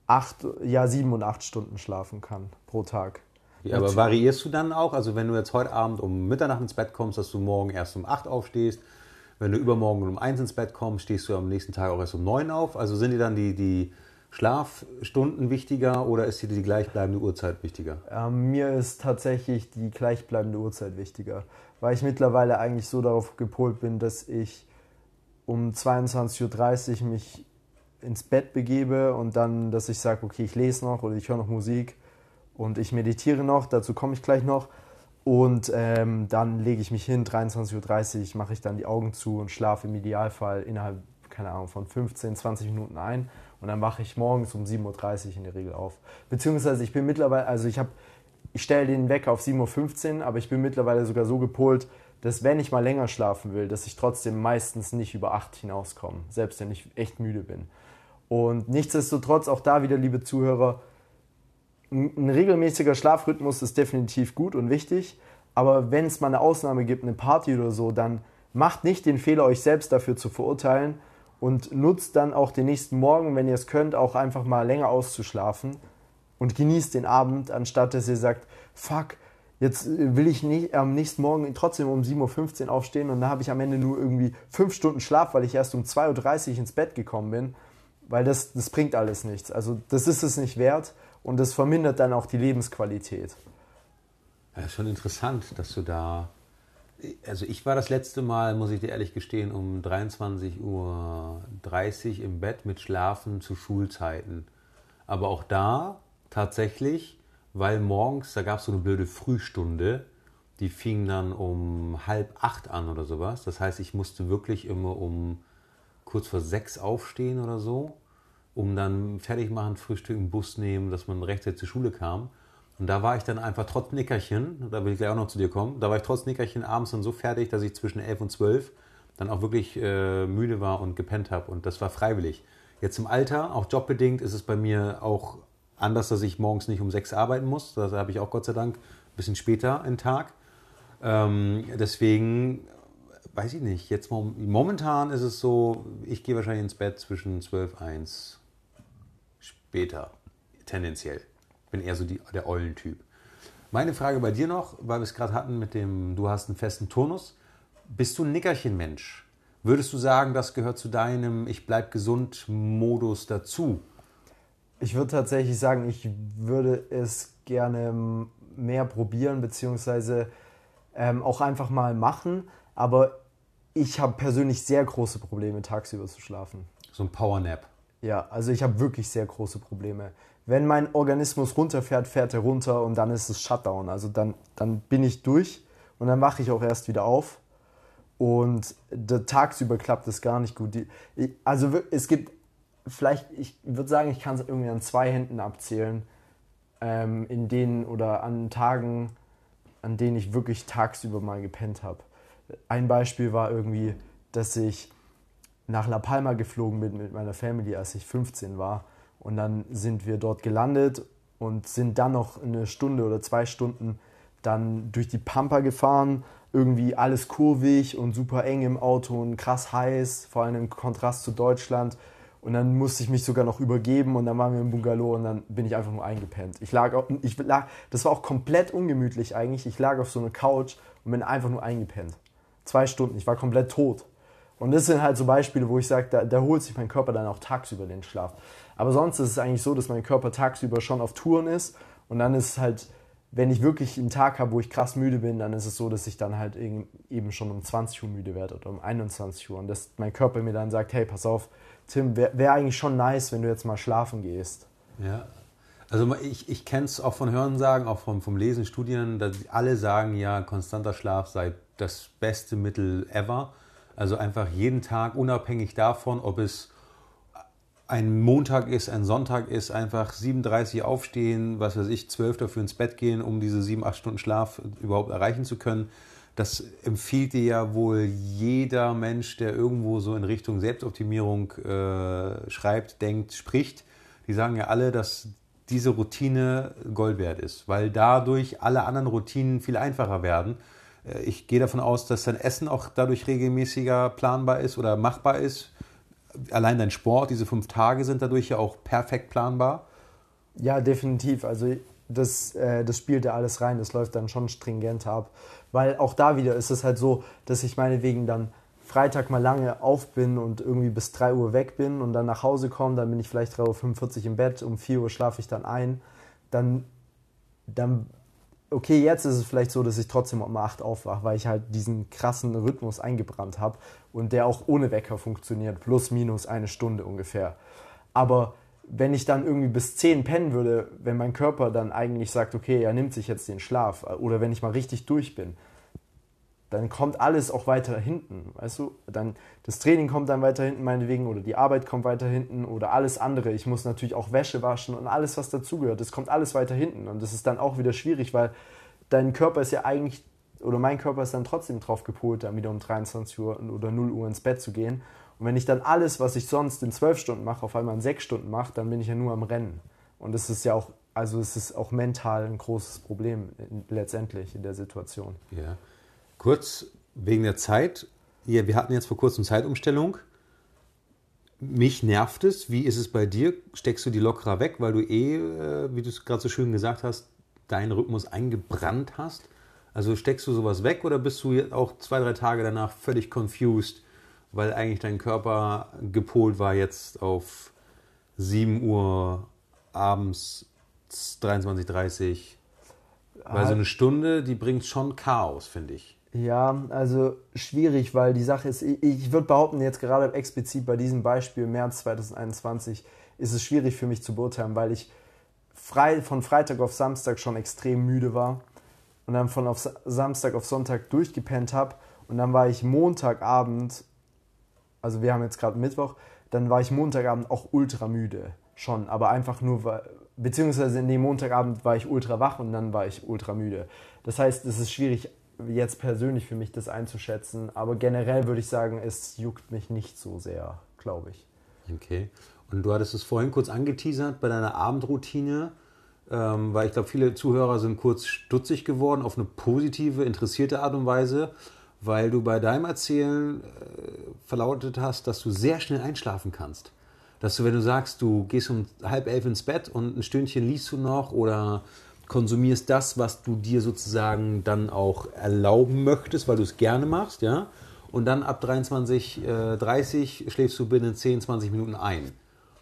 B: acht, ja, sieben und acht Stunden schlafen kann pro Tag.
A: Ja, aber variierst du dann auch? Also wenn du jetzt heute Abend um Mitternacht ins Bett kommst, dass du morgen erst um acht aufstehst, wenn du übermorgen um eins ins Bett kommst, stehst du am nächsten Tag auch erst um neun auf? Also sind dir dann die, die Schlafstunden wichtiger oder ist dir die gleichbleibende Uhrzeit wichtiger?
B: Ähm, mir ist tatsächlich die gleichbleibende Uhrzeit wichtiger, weil ich mittlerweile eigentlich so darauf gepolt bin, dass ich um 22.30 Uhr mich ins Bett begebe und dann, dass ich sage, okay, ich lese noch oder ich höre noch Musik und ich meditiere noch, dazu komme ich gleich noch. Und ähm, dann lege ich mich hin, 23.30 Uhr mache ich dann die Augen zu und schlafe im Idealfall innerhalb, keine Ahnung, von 15, 20 Minuten ein. Und dann wache ich morgens um 7.30 Uhr in der Regel auf. Beziehungsweise ich bin mittlerweile, also ich habe, ich stelle den Wecker auf 7.15 Uhr, aber ich bin mittlerweile sogar so gepolt, dass wenn ich mal länger schlafen will, dass ich trotzdem meistens nicht über 8 hinauskomme, selbst wenn ich echt müde bin. Und nichtsdestotrotz, auch da wieder, liebe Zuhörer, ein regelmäßiger Schlafrhythmus ist definitiv gut und wichtig, aber wenn es mal eine Ausnahme gibt, eine Party oder so, dann macht nicht den Fehler, euch selbst dafür zu verurteilen. Und nutzt dann auch den nächsten Morgen, wenn ihr es könnt, auch einfach mal länger auszuschlafen. Und genießt den Abend, anstatt dass ihr sagt, fuck, jetzt will ich nicht, am nächsten Morgen trotzdem um 7.15 Uhr aufstehen und dann habe ich am Ende nur irgendwie fünf Stunden Schlaf, weil ich erst um 2.30 Uhr ins Bett gekommen bin, weil das, das bringt alles nichts. Also das ist es nicht wert und das vermindert dann auch die Lebensqualität.
A: Ja, ist schon interessant, dass du da. Also ich war das letzte Mal, muss ich dir ehrlich gestehen, um 23.30 Uhr im Bett mit Schlafen zu Schulzeiten. Aber auch da tatsächlich, weil morgens, da gab es so eine blöde Frühstunde, die fing dann um halb acht an oder sowas. Das heißt, ich musste wirklich immer um kurz vor sechs aufstehen oder so um dann fertig machen, Frühstück, einen Bus nehmen, dass man rechtzeitig zur Schule kam. Und da war ich dann einfach trotz Nickerchen, da will ich gleich auch noch zu dir kommen, da war ich trotz Nickerchen abends dann so fertig, dass ich zwischen 11 und 12 dann auch wirklich äh, müde war und gepennt habe. Und das war freiwillig. Jetzt im Alter, auch jobbedingt, ist es bei mir auch anders, dass ich morgens nicht um 6 arbeiten muss. Da habe ich auch Gott sei Dank ein bisschen später einen Tag. Ähm, deswegen weiß ich nicht. Jetzt momentan ist es so, ich gehe wahrscheinlich ins Bett zwischen 12 und 1 später, tendenziell. Bin eher so die, der Eulentyp. Meine Frage bei dir noch, weil wir es gerade hatten mit dem, du hast einen festen Turnus. Bist du ein Nickerchen-Mensch? Würdest du sagen, das gehört zu deinem Ich bleib gesund Modus dazu?
B: Ich würde tatsächlich sagen, ich würde es gerne mehr probieren, beziehungsweise ähm, auch einfach mal machen. Aber ich habe persönlich sehr große Probleme, tagsüber zu schlafen.
A: So ein Powernap.
B: Ja, also ich habe wirklich sehr große Probleme. Wenn mein Organismus runterfährt, fährt er runter und dann ist es Shutdown. Also dann, dann bin ich durch und dann wache ich auch erst wieder auf. Und der, tagsüber klappt es gar nicht gut. Die, also es gibt vielleicht, ich würde sagen, ich kann es irgendwie an zwei Händen abzählen, ähm, in denen oder an Tagen, an denen ich wirklich tagsüber mal gepennt habe. Ein Beispiel war irgendwie, dass ich nach La Palma geflogen bin mit meiner Family, als ich 15 war. Und dann sind wir dort gelandet und sind dann noch eine Stunde oder zwei Stunden dann durch die Pampa gefahren. Irgendwie alles kurvig und super eng im Auto und krass heiß, vor allem im Kontrast zu Deutschland. Und dann musste ich mich sogar noch übergeben und dann waren wir im Bungalow und dann bin ich einfach nur eingepennt. Ich lag, ich lag, das war auch komplett ungemütlich eigentlich. Ich lag auf so einer Couch und bin einfach nur eingepennt. Zwei Stunden, ich war komplett tot. Und das sind halt so Beispiele, wo ich sage, da, da holt sich mein Körper dann auch tagsüber den Schlaf. Aber sonst ist es eigentlich so, dass mein Körper tagsüber schon auf Touren ist und dann ist es halt, wenn ich wirklich einen Tag habe, wo ich krass müde bin, dann ist es so, dass ich dann halt eben schon um 20 Uhr müde werde oder um 21 Uhr und dass mein Körper mir dann sagt, hey, pass auf, Tim, wäre wär eigentlich schon nice, wenn du jetzt mal schlafen gehst.
A: Ja, also ich, ich kenne es auch von Hörensagen, auch vom, vom Lesen, Studien, dass alle sagen ja, konstanter Schlaf sei das beste Mittel ever. Also einfach jeden Tag, unabhängig davon, ob es ein Montag ist, ein Sonntag ist, einfach 37 aufstehen, was weiß ich, 12 dafür ins Bett gehen, um diese 7, 8 Stunden Schlaf überhaupt erreichen zu können. Das empfiehlt dir ja wohl jeder Mensch, der irgendwo so in Richtung Selbstoptimierung äh, schreibt, denkt, spricht. Die sagen ja alle, dass diese Routine Gold wert ist, weil dadurch alle anderen Routinen viel einfacher werden. Äh, ich gehe davon aus, dass dein Essen auch dadurch regelmäßiger planbar ist oder machbar ist. Allein dein Sport, diese fünf Tage sind dadurch ja auch perfekt planbar.
B: Ja, definitiv. Also das, äh, das spielt ja alles rein. Das läuft dann schon stringenter ab. Weil auch da wieder ist es halt so, dass ich meinetwegen dann Freitag mal lange auf bin und irgendwie bis 3 Uhr weg bin und dann nach Hause komme, dann bin ich vielleicht 3.45 Uhr im Bett, um 4 Uhr schlafe ich dann ein, dann, dann, okay, jetzt ist es vielleicht so, dass ich trotzdem um 8 aufwache, weil ich halt diesen krassen Rhythmus eingebrannt habe und der auch ohne Wecker funktioniert, plus minus eine Stunde ungefähr. Aber wenn ich dann irgendwie bis 10 pennen würde, wenn mein Körper dann eigentlich sagt, okay, er nimmt sich jetzt den Schlaf oder wenn ich mal richtig durch bin, dann kommt alles auch weiter hinten, weißt du? Dann das Training kommt dann weiter hinten meinetwegen oder die Arbeit kommt weiter hinten oder alles andere. Ich muss natürlich auch Wäsche waschen und alles, was dazugehört. Das kommt alles weiter hinten und das ist dann auch wieder schwierig, weil dein Körper ist ja eigentlich oder mein Körper ist dann trotzdem drauf gepolt, dann wieder um 23 Uhr oder 0 Uhr ins Bett zu gehen. Und wenn ich dann alles, was ich sonst in 12 Stunden mache, auf einmal in 6 Stunden mache, dann bin ich ja nur am Rennen. Und das ist ja auch, also es ist auch mental ein großes Problem letztendlich in der Situation.
A: Ja. Kurz wegen der Zeit. Ja, wir hatten jetzt vor kurzem Zeitumstellung. Mich nervt es. Wie ist es bei dir? Steckst du die lockerer weg, weil du eh, äh, wie du es gerade so schön gesagt hast, deinen Rhythmus eingebrannt hast? Also steckst du sowas weg oder bist du auch zwei, drei Tage danach völlig confused, weil eigentlich dein Körper gepolt war jetzt auf 7 Uhr abends 23.30 Weil so eine Stunde, die bringt schon Chaos, finde ich.
B: Ja, also schwierig, weil die Sache ist, ich, ich würde behaupten, jetzt gerade explizit bei diesem Beispiel März 2021 ist es schwierig für mich zu beurteilen, weil ich frei, von Freitag auf Samstag schon extrem müde war und dann von auf Samstag auf Sonntag durchgepennt habe und dann war ich Montagabend, also wir haben jetzt gerade Mittwoch, dann war ich Montagabend auch ultra müde schon, aber einfach nur, beziehungsweise in dem Montagabend war ich ultra wach und dann war ich ultra müde. Das heißt, es ist schwierig jetzt persönlich für mich das einzuschätzen, aber generell würde ich sagen, es juckt mich nicht so sehr, glaube ich.
A: Okay. Und du hattest es vorhin kurz angeteasert bei deiner Abendroutine, ähm, weil ich glaube, viele Zuhörer sind kurz stutzig geworden auf eine positive, interessierte Art und Weise, weil du bei deinem Erzählen äh, verlautet hast, dass du sehr schnell einschlafen kannst. Dass du, wenn du sagst, du gehst um halb elf ins Bett und ein Stündchen liest du noch oder konsumierst das, was du dir sozusagen dann auch erlauben möchtest, weil du es gerne machst, ja. Und dann ab 23.30 äh, schläfst du binnen 10, 20 Minuten ein.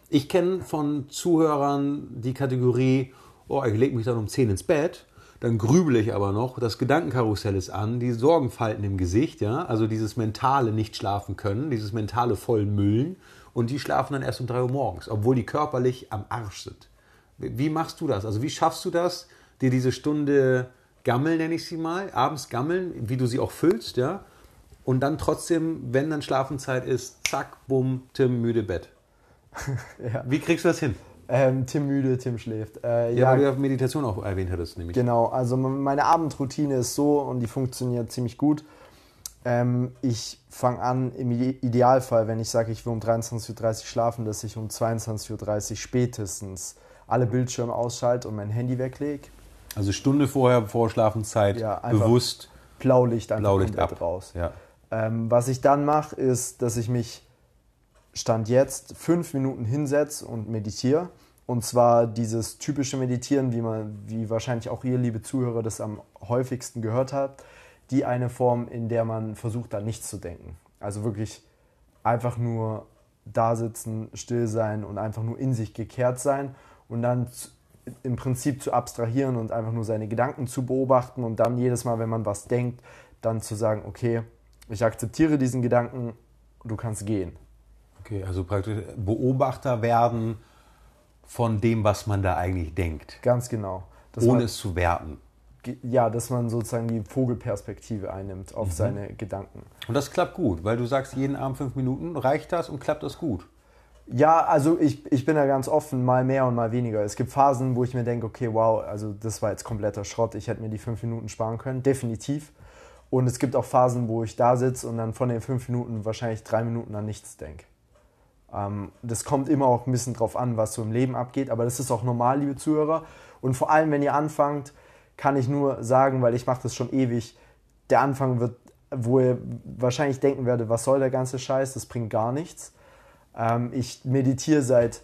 A: Ich kenne von Zuhörern die Kategorie, oh, ich lege mich dann um 10 ins Bett, dann grübele ich aber noch, das Gedankenkarussell ist an, die Sorgenfalten im Gesicht, ja, also dieses mentale nicht schlafen können, dieses mentale Vollmüllen und die schlafen dann erst um 3 Uhr morgens, obwohl die körperlich am Arsch sind. Wie machst du das? Also wie schaffst du das, dir diese Stunde gammeln, nenne ich sie mal, abends gammeln, wie du sie auch füllst, ja? Und dann trotzdem, wenn dann Schlafenszeit ist, zack, bumm, Tim müde Bett. ja. Wie kriegst du das hin?
B: Ähm, Tim müde, Tim schläft.
A: Äh, ja, ja, weil du ja Meditation auch erwähnt hattest, nämlich.
B: Genau, also meine Abendroutine ist so und die funktioniert ziemlich gut. Ähm, ich fange an, im Idealfall, wenn ich sage, ich will um 23.30 Uhr schlafen, dass ich um 22.30 Uhr spätestens alle Bildschirme ausschalte und mein Handy weglege.
A: Also Stunde vorher, vor Schlafenszeit, ja, bewusst
B: Blaulicht einfach
A: Blaulicht
B: ab. raus. Ja. Ähm, was ich dann mache, ist, dass ich mich Stand jetzt fünf Minuten hinsetze und meditiere. Und zwar dieses typische Meditieren, wie man, wie wahrscheinlich auch ihr, liebe Zuhörer, das am häufigsten gehört habt. Die eine Form, in der man versucht, da nichts zu denken. Also wirklich einfach nur da sitzen, still sein und einfach nur in sich gekehrt sein und dann im Prinzip zu abstrahieren und einfach nur seine Gedanken zu beobachten und dann jedes Mal, wenn man was denkt, dann zu sagen, okay, ich akzeptiere diesen Gedanken, du kannst gehen.
A: Okay, also praktisch Beobachter werden von dem, was man da eigentlich denkt.
B: Ganz genau.
A: Dass Ohne es zu werten.
B: Ja, dass man sozusagen die Vogelperspektive einnimmt auf mhm. seine Gedanken.
A: Und das klappt gut, weil du sagst, jeden Abend fünf Minuten reicht das und klappt das gut.
B: Ja, also ich, ich bin da ganz offen, mal mehr und mal weniger. Es gibt Phasen, wo ich mir denke, okay, wow, also das war jetzt kompletter Schrott, ich hätte mir die fünf Minuten sparen können, definitiv. Und es gibt auch Phasen, wo ich da sitze und dann von den fünf Minuten wahrscheinlich drei Minuten an nichts denke. Ähm, das kommt immer auch ein bisschen drauf an, was so im Leben abgeht, aber das ist auch normal, liebe Zuhörer. Und vor allem, wenn ihr anfangt, kann ich nur sagen, weil ich mache das schon ewig, der Anfang wird, wo ihr wahrscheinlich denken werdet, was soll der ganze Scheiß, das bringt gar nichts. Ähm, ich meditiere seit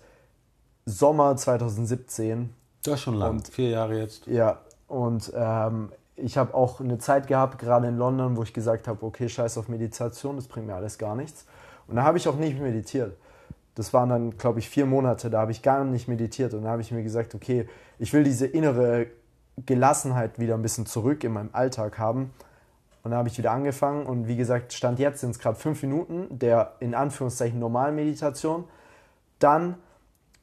B: Sommer 2017.
A: Das ist schon lang, und, vier Jahre jetzt.
B: Ja, und ähm, ich habe auch eine Zeit gehabt, gerade in London, wo ich gesagt habe, okay, scheiß auf Meditation, das bringt mir alles gar nichts. Und da habe ich auch nicht meditiert. Das waren dann, glaube ich, vier Monate, da habe ich gar nicht meditiert. Und da habe ich mir gesagt, okay, ich will diese innere Gelassenheit wieder ein bisschen zurück in meinem Alltag haben. Und da habe ich wieder angefangen und wie gesagt, Stand jetzt sind es gerade fünf Minuten der in Anführungszeichen normalen Meditation. Dann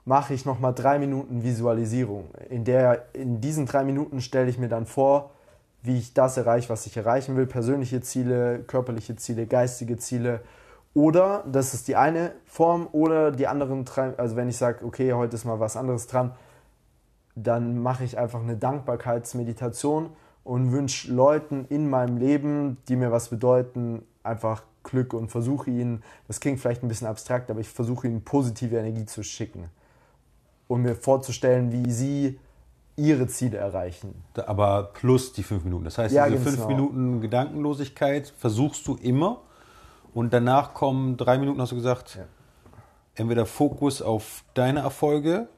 B: mache ich nochmal drei Minuten Visualisierung. In, der, in diesen drei Minuten stelle ich mir dann vor, wie ich das erreiche, was ich erreichen will. Persönliche Ziele, körperliche Ziele, geistige Ziele. Oder, das ist die eine Form, oder die anderen drei, also wenn ich sage, okay, heute ist mal was anderes dran, dann mache ich einfach eine Dankbarkeitsmeditation und wünsche Leuten in meinem Leben, die mir was bedeuten, einfach Glück und versuche ihnen, das klingt vielleicht ein bisschen abstrakt, aber ich versuche ihnen positive Energie zu schicken und mir vorzustellen, wie sie ihre Ziele erreichen.
A: Aber plus die fünf Minuten. Das heißt, ja, diese fünf genau. Minuten Gedankenlosigkeit versuchst du immer und danach kommen drei Minuten, hast du gesagt, ja. entweder Fokus auf deine Erfolge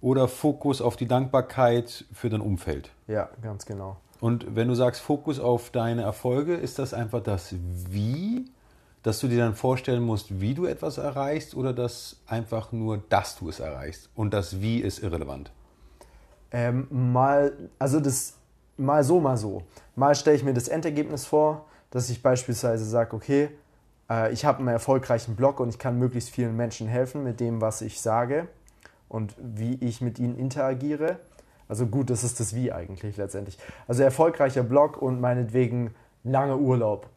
A: oder Fokus auf die Dankbarkeit für dein Umfeld.
B: Ja, ganz genau.
A: Und wenn du sagst Fokus auf deine Erfolge, ist das einfach das Wie, dass du dir dann vorstellen musst, wie du etwas erreichst oder das einfach nur, dass du es erreichst und das Wie ist irrelevant?
B: Ähm, mal, also das mal so, mal so. Mal stelle ich mir das Endergebnis vor, dass ich beispielsweise sage, okay, äh, ich habe einen erfolgreichen Blog und ich kann möglichst vielen Menschen helfen mit dem, was ich sage und wie ich mit ihnen interagiere. Also gut, das ist das Wie eigentlich letztendlich. Also erfolgreicher Blog und meinetwegen lange Urlaub.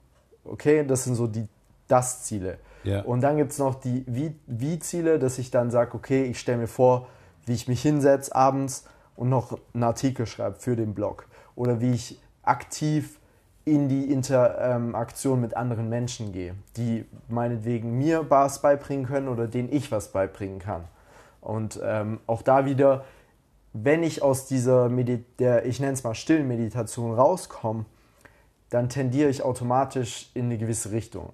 B: Okay, das sind so die Das-Ziele. Ja. Und dann gibt es noch die Wie-Ziele, dass ich dann sage, okay, ich stelle mir vor, wie ich mich hinsetze abends und noch einen Artikel schreibe für den Blog. Oder wie ich aktiv in die Interaktion mit anderen Menschen gehe, die meinetwegen mir was beibringen können oder denen ich was beibringen kann. Und ähm, auch da wieder, wenn ich aus dieser, Medi der, ich nenne es mal stillen Meditation rauskomme, dann tendiere ich automatisch in eine gewisse Richtung.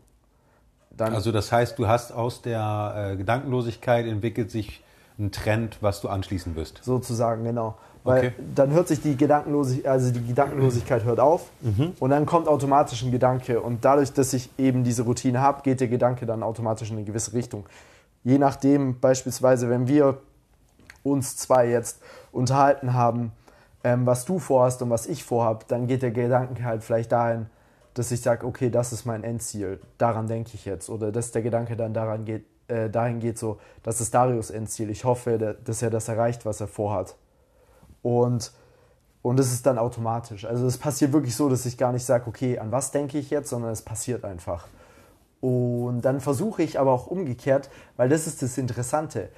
A: Dann also das heißt, du hast aus der äh, Gedankenlosigkeit entwickelt sich ein Trend, was du anschließen wirst.
B: Sozusagen, genau. Weil okay. dann hört sich die Gedankenlosigkeit, also die Gedankenlosigkeit hört auf mhm. und dann kommt automatisch ein Gedanke. Und dadurch, dass ich eben diese Routine habe, geht der Gedanke dann automatisch in eine gewisse Richtung je nachdem, beispielsweise, wenn wir uns zwei jetzt unterhalten haben, ähm, was du vorhast und was ich vorhab, dann geht der Gedanke halt vielleicht dahin, dass ich sage, okay, das ist mein Endziel, daran denke ich jetzt. Oder dass der Gedanke dann daran geht, äh, dahin geht, so, das ist Darius Endziel. Ich hoffe, dass er das erreicht, was er vorhat. Und, und das ist dann automatisch. Also es passiert wirklich so, dass ich gar nicht sage, okay, an was denke ich jetzt, sondern es passiert einfach. Und dann versuche ich aber auch umgekehrt, weil das ist das Interessante.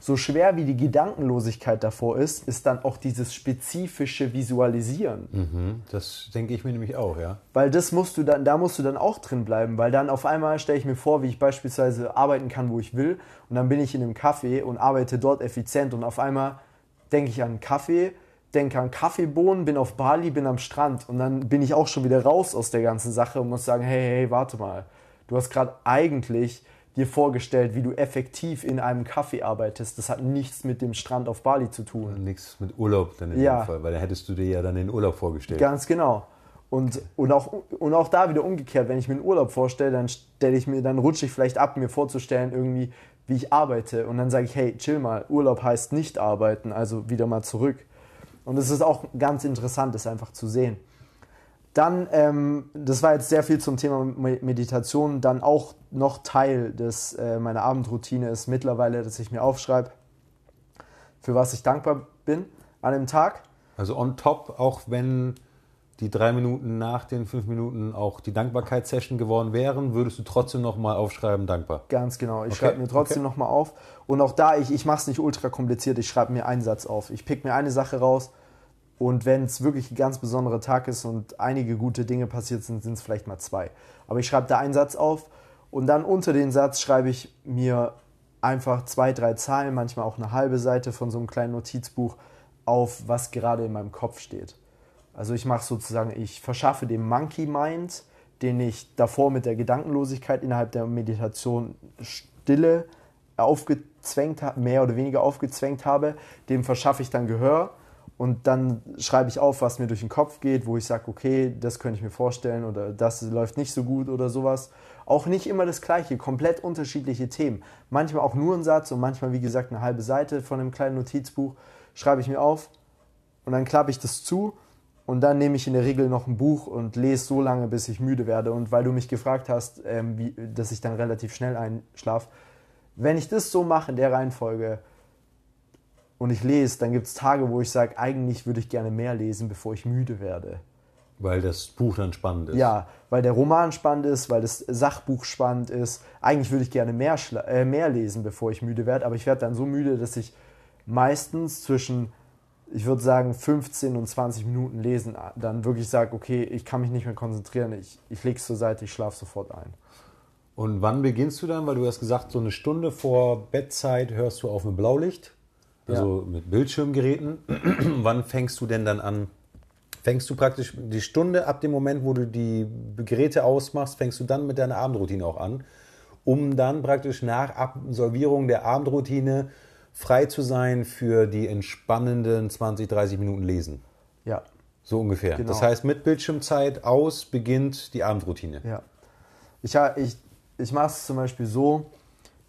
B: So schwer wie die Gedankenlosigkeit davor ist, ist dann auch dieses spezifische Visualisieren.
A: Mhm, das denke ich mir nämlich auch, ja.
B: Weil das musst du dann, da musst du dann auch drin bleiben, weil dann auf einmal stelle ich mir vor, wie ich beispielsweise arbeiten kann, wo ich will, und dann bin ich in einem Café und arbeite dort effizient und auf einmal denke ich an Kaffee, denke an Kaffeebohnen, bin auf Bali, bin am Strand und dann bin ich auch schon wieder raus aus der ganzen Sache und muss sagen, hey, hey, warte mal Du hast gerade eigentlich dir vorgestellt, wie du effektiv in einem Kaffee arbeitest. Das hat nichts mit dem Strand auf Bali zu tun.
A: Nichts mit Urlaub dann in ja. dem Fall, weil da hättest du dir ja dann den Urlaub vorgestellt.
B: Ganz genau. Und, und, auch, und auch da wieder umgekehrt, wenn ich mir einen Urlaub vorstelle, dann stelle ich mir, dann rutsche ich vielleicht ab, mir vorzustellen, irgendwie, wie ich arbeite. Und dann sage ich, hey, chill mal, Urlaub heißt nicht arbeiten, also wieder mal zurück. Und es ist auch ganz interessant, das einfach zu sehen. Dann, ähm, das war jetzt sehr viel zum Thema Meditation, dann auch noch Teil des, äh, meiner Abendroutine ist mittlerweile, dass ich mir aufschreibe, für was ich dankbar bin an dem Tag.
A: Also on top, auch wenn die drei Minuten nach den fünf Minuten auch die Dankbarkeitssession geworden wären, würdest du trotzdem nochmal aufschreiben, dankbar?
B: Ganz genau. Ich okay. schreibe mir trotzdem okay. nochmal auf. Und auch da, ich, ich mache es nicht ultra kompliziert, ich schreibe mir einen Satz auf. Ich pick mir eine Sache raus und wenn es wirklich ein ganz besonderer Tag ist und einige gute Dinge passiert sind, sind es vielleicht mal zwei. Aber ich schreibe da einen Satz auf und dann unter den Satz schreibe ich mir einfach zwei, drei Zahlen, manchmal auch eine halbe Seite von so einem kleinen Notizbuch auf, was gerade in meinem Kopf steht. Also ich mache sozusagen, ich verschaffe dem Monkey Mind, den ich davor mit der Gedankenlosigkeit innerhalb der Meditation Stille aufgezwängt mehr oder weniger aufgezwängt habe, dem verschaffe ich dann Gehör und dann schreibe ich auf, was mir durch den Kopf geht, wo ich sage, okay, das könnte ich mir vorstellen oder das läuft nicht so gut oder sowas. Auch nicht immer das Gleiche, komplett unterschiedliche Themen. Manchmal auch nur ein Satz und manchmal, wie gesagt, eine halbe Seite von einem kleinen Notizbuch schreibe ich mir auf und dann klappe ich das zu und dann nehme ich in der Regel noch ein Buch und lese so lange, bis ich müde werde. Und weil du mich gefragt hast, ähm, wie, dass ich dann relativ schnell einschlafe, wenn ich das so mache in der Reihenfolge und ich lese, dann gibt es Tage, wo ich sage, eigentlich würde ich gerne mehr lesen, bevor ich müde werde.
A: Weil das Buch dann spannend ist.
B: Ja, weil der Roman spannend ist, weil das Sachbuch spannend ist. Eigentlich würde ich gerne mehr, äh, mehr lesen, bevor ich müde werde, aber ich werde dann so müde, dass ich meistens zwischen ich würde sagen, 15 und 20 Minuten lesen, dann wirklich sage, okay, ich kann mich nicht mehr konzentrieren, ich, ich lege es zur Seite, ich schlafe sofort ein.
A: Und wann beginnst du dann? Weil du hast gesagt, so eine Stunde vor Bettzeit hörst du auf mit Blaulicht, also ja. mit Bildschirmgeräten. wann fängst du denn dann an? Fängst du praktisch die Stunde ab dem Moment, wo du die Geräte ausmachst, fängst du dann mit deiner Abendroutine auch an, um dann praktisch nach Absolvierung der Abendroutine frei zu sein für die entspannenden 20, 30 Minuten Lesen.
B: Ja.
A: So ungefähr. Genau. Das heißt, mit Bildschirmzeit aus beginnt die Abendroutine.
B: Ja. Ich, ich, ich mache es zum Beispiel so,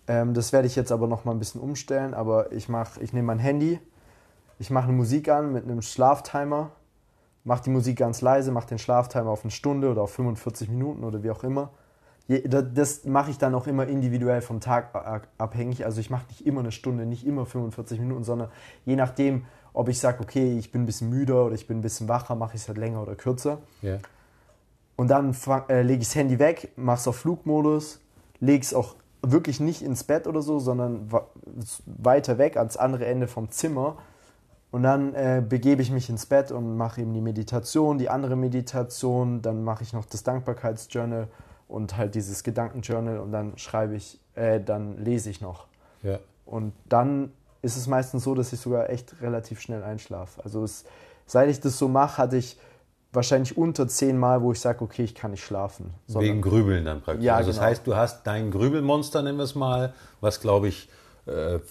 B: ähm, das werde ich jetzt aber noch mal ein bisschen umstellen, aber ich, ich nehme mein Handy, ich mache eine Musik an mit einem Schlaftimer, mache die Musik ganz leise, mache den Schlaftimer auf eine Stunde oder auf 45 Minuten oder wie auch immer das mache ich dann auch immer individuell vom Tag abhängig. Also ich mache nicht immer eine Stunde, nicht immer 45 Minuten, sondern je nachdem, ob ich sage, okay, ich bin ein bisschen müder oder ich bin ein bisschen wacher, mache ich es halt länger oder kürzer.
A: Yeah.
B: Und dann äh, lege ich das Handy weg, mache es auf Flugmodus, lege es auch wirklich nicht ins Bett oder so, sondern weiter weg ans andere Ende vom Zimmer. Und dann äh, begebe ich mich ins Bett und mache eben die Meditation, die andere Meditation, dann mache ich noch das Dankbarkeitsjournal und halt dieses Gedankenjournal und dann schreibe ich, äh, dann lese ich noch.
A: Ja.
B: Und dann ist es meistens so, dass ich sogar echt relativ schnell einschlafe. Also es, seit ich das so mache, hatte ich wahrscheinlich unter zehn Mal, wo ich sage, okay, ich kann nicht schlafen.
A: Wegen Grübeln dann praktisch. Ja, also genau. das heißt, du hast dein Grübelmonster, nennen wir es mal, was glaube ich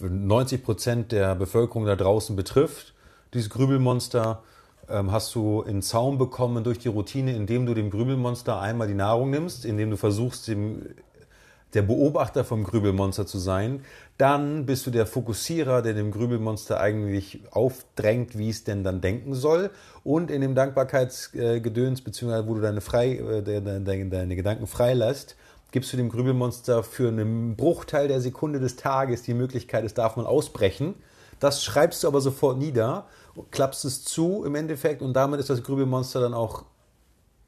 A: 90 äh, Prozent der Bevölkerung da draußen betrifft, dieses Grübelmonster ähm, hast du in Zaum bekommen durch die Routine, indem du dem Grübelmonster einmal die Nahrung nimmst, indem du versuchst, dem, der Beobachter vom Grübelmonster zu sein. Dann bist du der Fokussierer, der dem Grübelmonster eigentlich aufdrängt, wie es denn dann denken soll. Und in dem Dankbarkeitsgedöns, beziehungsweise wo du deine, frei, äh, deine, deine Gedanken freilässt, gibst du dem Grübelmonster für einen Bruchteil der Sekunde des Tages die Möglichkeit, es darf man ausbrechen. Das schreibst du aber sofort nieder klappst es zu im Endeffekt und damit ist das Grübelmonster dann auch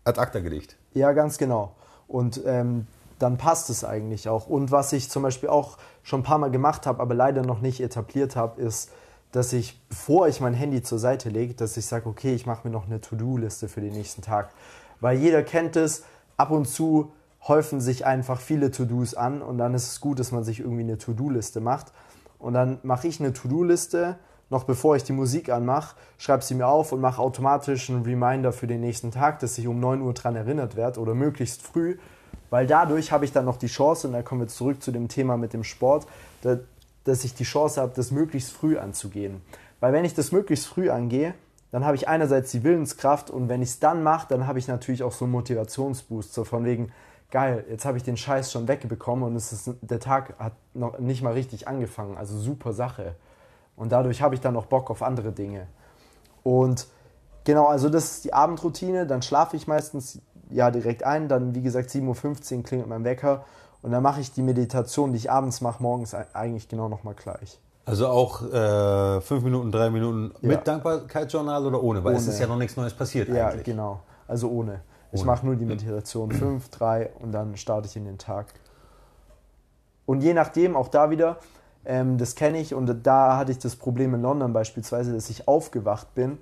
A: ad acta gelegt.
B: Ja, ganz genau. Und ähm, dann passt es eigentlich auch. Und was ich zum Beispiel auch schon ein paar Mal gemacht habe, aber leider noch nicht etabliert habe, ist, dass ich, bevor ich mein Handy zur Seite lege, dass ich sage, okay, ich mache mir noch eine To-Do-Liste für den nächsten Tag. Weil jeder kennt es, ab und zu häufen sich einfach viele To-Dos an und dann ist es gut, dass man sich irgendwie eine To-Do-Liste macht. Und dann mache ich eine To-Do-Liste noch bevor ich die Musik anmache, schreibe sie mir auf und mache automatisch einen Reminder für den nächsten Tag, dass ich um 9 Uhr daran erinnert werde oder möglichst früh, weil dadurch habe ich dann noch die Chance, und da kommen wir zurück zu dem Thema mit dem Sport, dass ich die Chance habe, das möglichst früh anzugehen. Weil wenn ich das möglichst früh angehe, dann habe ich einerseits die Willenskraft und wenn ich es dann mache, dann habe ich natürlich auch so einen Motivationsboost, so von wegen, geil, jetzt habe ich den Scheiß schon wegbekommen und es ist, der Tag hat noch nicht mal richtig angefangen, also super Sache. Und dadurch habe ich dann noch Bock auf andere Dinge. Und genau, also das ist die Abendroutine. Dann schlafe ich meistens ja direkt ein. Dann, wie gesagt, 7.15 Uhr klingelt mein Wecker. Und dann mache ich die Meditation, die ich abends mache, morgens eigentlich genau nochmal gleich.
A: Also auch äh, fünf Minuten, drei Minuten ja. mit Dankbarkeitsjournal oder ohne? Weil ohne. es ist ja noch nichts Neues passiert
B: ja, eigentlich. Ja, genau. Also ohne. Ich mache nur die Meditation 5, 3 und dann starte ich in den Tag. Und je nachdem, auch da wieder, ähm, das kenne ich und da hatte ich das Problem in London beispielsweise, dass ich aufgewacht bin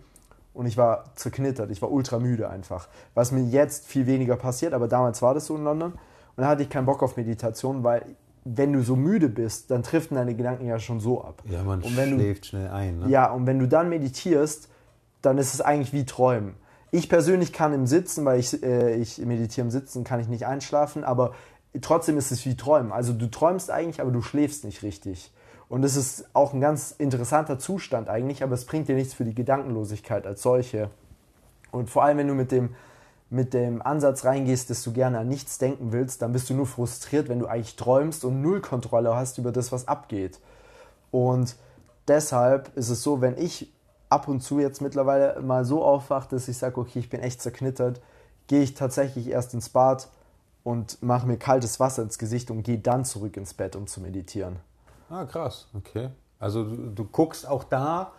B: und ich war zerknittert, ich war ultra müde einfach. Was mir jetzt viel weniger passiert, aber damals war das so in London. Und da hatte ich keinen Bock auf Meditation, weil wenn du so müde bist, dann trifft deine Gedanken ja schon so ab.
A: Ja, man
B: und wenn
A: schläft
B: du,
A: schnell ein. Ne?
B: Ja, und wenn du dann meditierst, dann ist es eigentlich wie Träumen. Ich persönlich kann im Sitzen, weil ich, äh, ich meditiere im Sitzen, kann ich nicht einschlafen, aber trotzdem ist es wie Träumen. Also du träumst eigentlich, aber du schläfst nicht richtig. Und das ist auch ein ganz interessanter Zustand eigentlich, aber es bringt dir nichts für die Gedankenlosigkeit als solche. Und vor allem, wenn du mit dem, mit dem Ansatz reingehst, dass du gerne an nichts denken willst, dann bist du nur frustriert, wenn du eigentlich träumst und null Kontrolle hast über das, was abgeht. Und deshalb ist es so, wenn ich ab und zu jetzt mittlerweile mal so aufwache, dass ich sage, okay, ich bin echt zerknittert, gehe ich tatsächlich erst ins Bad und mache mir kaltes Wasser ins Gesicht und gehe dann zurück ins Bett, um zu meditieren.
A: Ah, krass, okay. Also du, du guckst auch da,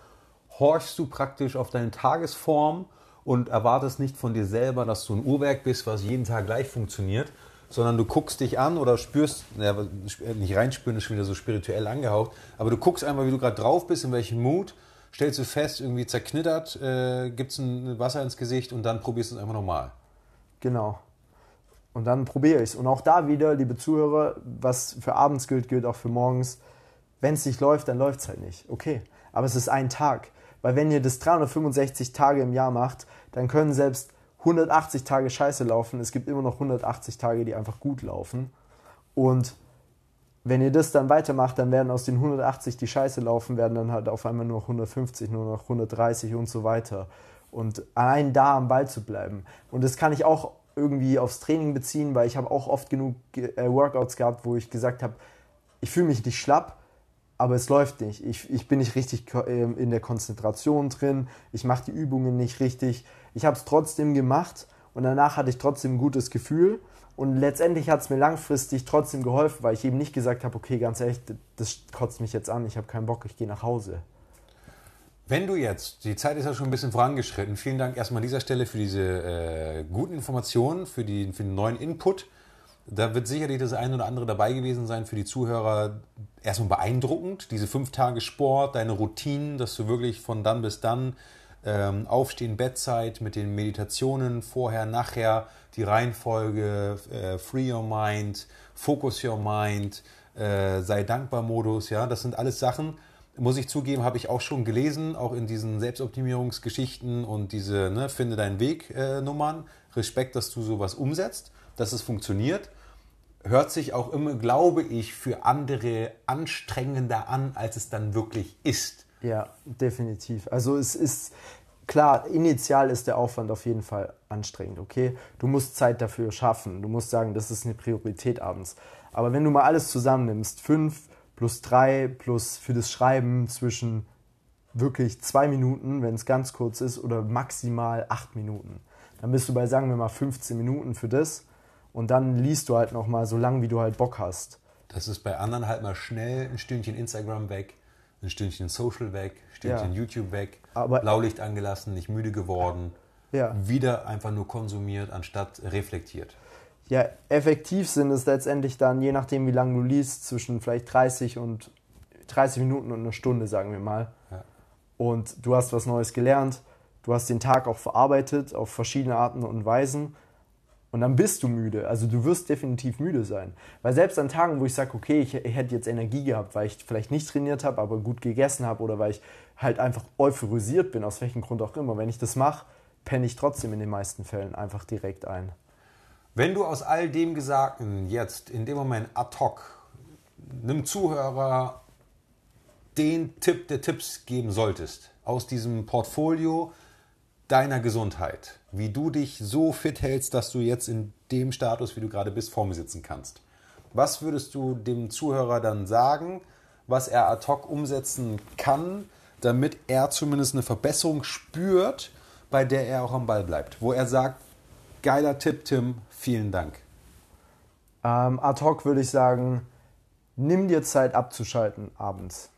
A: horchst du praktisch auf deine Tagesform und erwartest nicht von dir selber, dass du ein Uhrwerk bist, was jeden Tag gleich funktioniert, sondern du guckst dich an oder spürst, ja, nicht reinspüren ist schon wieder so spirituell angehaucht, aber du guckst einfach, wie du gerade drauf bist, in welchem Mut, stellst du fest, irgendwie zerknittert, äh, gibt es ein Wasser ins Gesicht und dann probierst du es einfach nochmal.
B: Genau. Und dann probiere ich es. Und auch da wieder, liebe Zuhörer, was für abends gilt, gilt auch für morgens wenn es nicht läuft, dann läuft es halt nicht. Okay. Aber es ist ein Tag. Weil wenn ihr das 365 Tage im Jahr macht, dann können selbst 180 Tage scheiße laufen. Es gibt immer noch 180 Tage, die einfach gut laufen. Und wenn ihr das dann weitermacht, dann werden aus den 180, die scheiße laufen, werden dann halt auf einmal nur 150, nur noch 130 und so weiter. Und allein da am Ball zu bleiben. Und das kann ich auch irgendwie aufs Training beziehen, weil ich habe auch oft genug äh, Workouts gehabt, wo ich gesagt habe, ich fühle mich nicht schlapp, aber es läuft nicht. Ich, ich bin nicht richtig ähm, in der Konzentration drin, ich mache die Übungen nicht richtig. Ich habe es trotzdem gemacht und danach hatte ich trotzdem ein gutes Gefühl. Und letztendlich hat es mir langfristig trotzdem geholfen, weil ich eben nicht gesagt habe, okay, ganz ehrlich, das kotzt mich jetzt an, ich habe keinen Bock, ich gehe nach Hause.
A: Wenn du jetzt, die Zeit ist ja schon ein bisschen vorangeschritten, vielen Dank erstmal an dieser Stelle für diese äh, guten Informationen, für, die, für den neuen Input. Da wird sicherlich das eine oder andere dabei gewesen sein für die Zuhörer. Erstmal beeindruckend, diese fünf Tage Sport, deine Routinen, dass du wirklich von dann bis dann ähm, Aufstehen, Bettzeit mit den Meditationen, vorher, nachher, die Reihenfolge, äh, Free Your Mind, Focus Your Mind, äh, sei dankbar Modus, ja, das sind alles Sachen, muss ich zugeben, habe ich auch schon gelesen, auch in diesen Selbstoptimierungsgeschichten und diese ne, Finde deinen Weg äh, Nummern. Respekt, dass du sowas umsetzt, dass es funktioniert hört sich auch immer, glaube ich, für andere anstrengender an, als es dann wirklich ist.
B: Ja, definitiv. Also es ist klar, initial ist der Aufwand auf jeden Fall anstrengend, okay? Du musst Zeit dafür schaffen. Du musst sagen, das ist eine Priorität abends. Aber wenn du mal alles zusammennimmst, fünf plus drei plus für das Schreiben zwischen wirklich zwei Minuten, wenn es ganz kurz ist, oder maximal acht Minuten. Dann bist du bei, sagen wir mal, 15 Minuten für das und dann liest du halt noch mal so lang, wie du halt Bock hast.
A: Das ist bei anderen halt mal schnell ein Stündchen Instagram weg, ein Stündchen Social weg, ein Stündchen ja. YouTube weg, Aber Blaulicht angelassen, nicht müde geworden, ja. wieder einfach nur konsumiert, anstatt reflektiert.
B: Ja, effektiv sind es letztendlich dann, je nachdem wie lange du liest, zwischen vielleicht 30 und 30 Minuten und eine Stunde, sagen wir mal. Ja. Und du hast was Neues gelernt, du hast den Tag auch verarbeitet auf verschiedene Arten und Weisen und dann bist du müde. Also du wirst definitiv müde sein. Weil selbst an Tagen, wo ich sage, okay, ich, ich hätte jetzt Energie gehabt, weil ich vielleicht nicht trainiert habe, aber gut gegessen habe oder weil ich halt einfach euphorisiert bin, aus welchem Grund auch immer, wenn ich das mache, penne ich trotzdem in den meisten Fällen einfach direkt ein.
A: Wenn du aus all dem Gesagten jetzt in dem Moment ad hoc einem Zuhörer den Tipp der Tipps geben solltest aus diesem Portfolio, deiner Gesundheit, wie du dich so fit hältst, dass du jetzt in dem Status, wie du gerade bist, vor mir sitzen kannst. Was würdest du dem Zuhörer dann sagen, was er ad hoc umsetzen kann, damit er zumindest eine Verbesserung spürt, bei der er auch am Ball bleibt? Wo er sagt, geiler Tipp, Tim, vielen Dank.
B: Ähm, ad hoc würde ich sagen, nimm dir Zeit abzuschalten abends.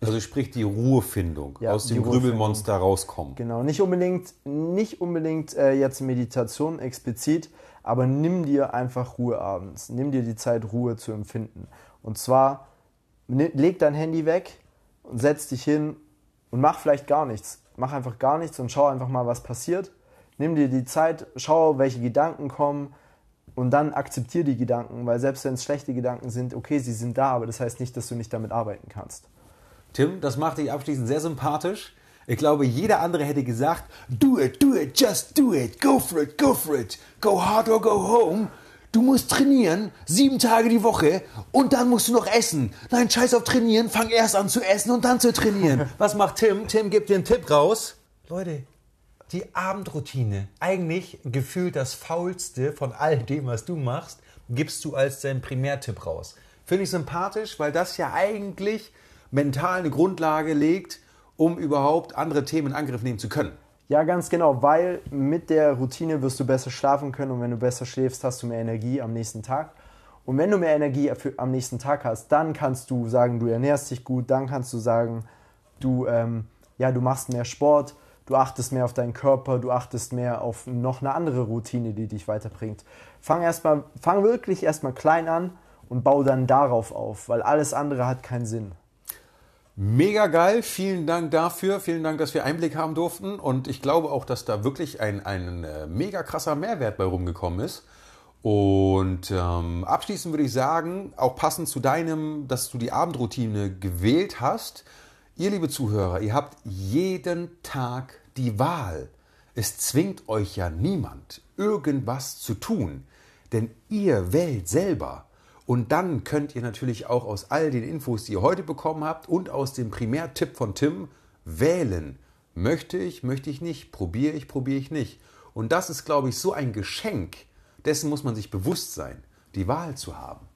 A: Also sprich die Ruhefindung,
B: Ja,
A: aus dem. Grübelmonster rauskommen.
B: Genau, nicht unbedingt, nicht unbedingt äh, jetzt Meditation explizit, aber nimm dir einfach Ruhe abends. Nimm dir die Zeit, Ruhe zu empfinden. Und zwar leg dein Handy weg und setz dich hin und mach vielleicht gar nichts. Mach einfach gar nichts und schau einfach mal, was passiert. Nimm dir die Zeit, schau, welche Gedanken kommen und dann akzeptier die Gedanken, weil selbst wenn es schlechte Gedanken sind, okay, sie sind da, aber das heißt nicht, dass du nicht damit arbeiten kannst.
A: Tim, das macht dich abschließend sehr sympathisch. Ich glaube, jeder andere hätte gesagt, do it, do it, just do it, go for it, go for it, go hard or go home. Du musst trainieren, sieben Tage die Woche und dann musst du noch essen. Nein, scheiß auf trainieren, fang erst an zu essen und dann zu trainieren. Was macht Tim? Tim gibt dir einen Tipp raus. Leute, die Abendroutine, eigentlich gefühlt das faulste von all dem, was du machst, gibst du als deinen Primärtipp raus. Finde ich sympathisch, weil das ja eigentlich mental eine Grundlage legt, um überhaupt andere Themen in Angriff nehmen zu können.
B: Ja, ganz genau, weil mit der Routine wirst du besser schlafen können und wenn du besser schläfst, hast du mehr Energie am nächsten Tag. Und wenn du mehr Energie am nächsten Tag hast, dann kannst du sagen, du ernährst dich gut, dann kannst du sagen, du, ähm, ja, du machst mehr Sport, du achtest mehr auf deinen Körper, du achtest mehr auf noch eine andere Routine, die dich weiterbringt. Fang, erst mal, fang wirklich erstmal klein an und bau dann darauf auf, weil alles andere hat keinen Sinn.
A: Mega geil, vielen Dank dafür, vielen Dank, dass wir Einblick haben durften und ich glaube auch, dass da wirklich ein, ein äh, mega krasser Mehrwert bei rumgekommen ist. Und ähm, abschließend würde ich sagen, auch passend zu deinem, dass du die Abendroutine gewählt hast, ihr liebe Zuhörer, ihr habt jeden Tag die Wahl. Es zwingt euch ja niemand, irgendwas zu tun, denn ihr wählt selber. Und dann könnt ihr natürlich auch aus all den Infos, die ihr heute bekommen habt und aus dem Primärtipp von Tim wählen. Möchte ich, möchte ich nicht, probiere ich, probiere ich nicht. Und das ist, glaube ich, so ein Geschenk. Dessen muss man sich bewusst sein, die Wahl zu haben.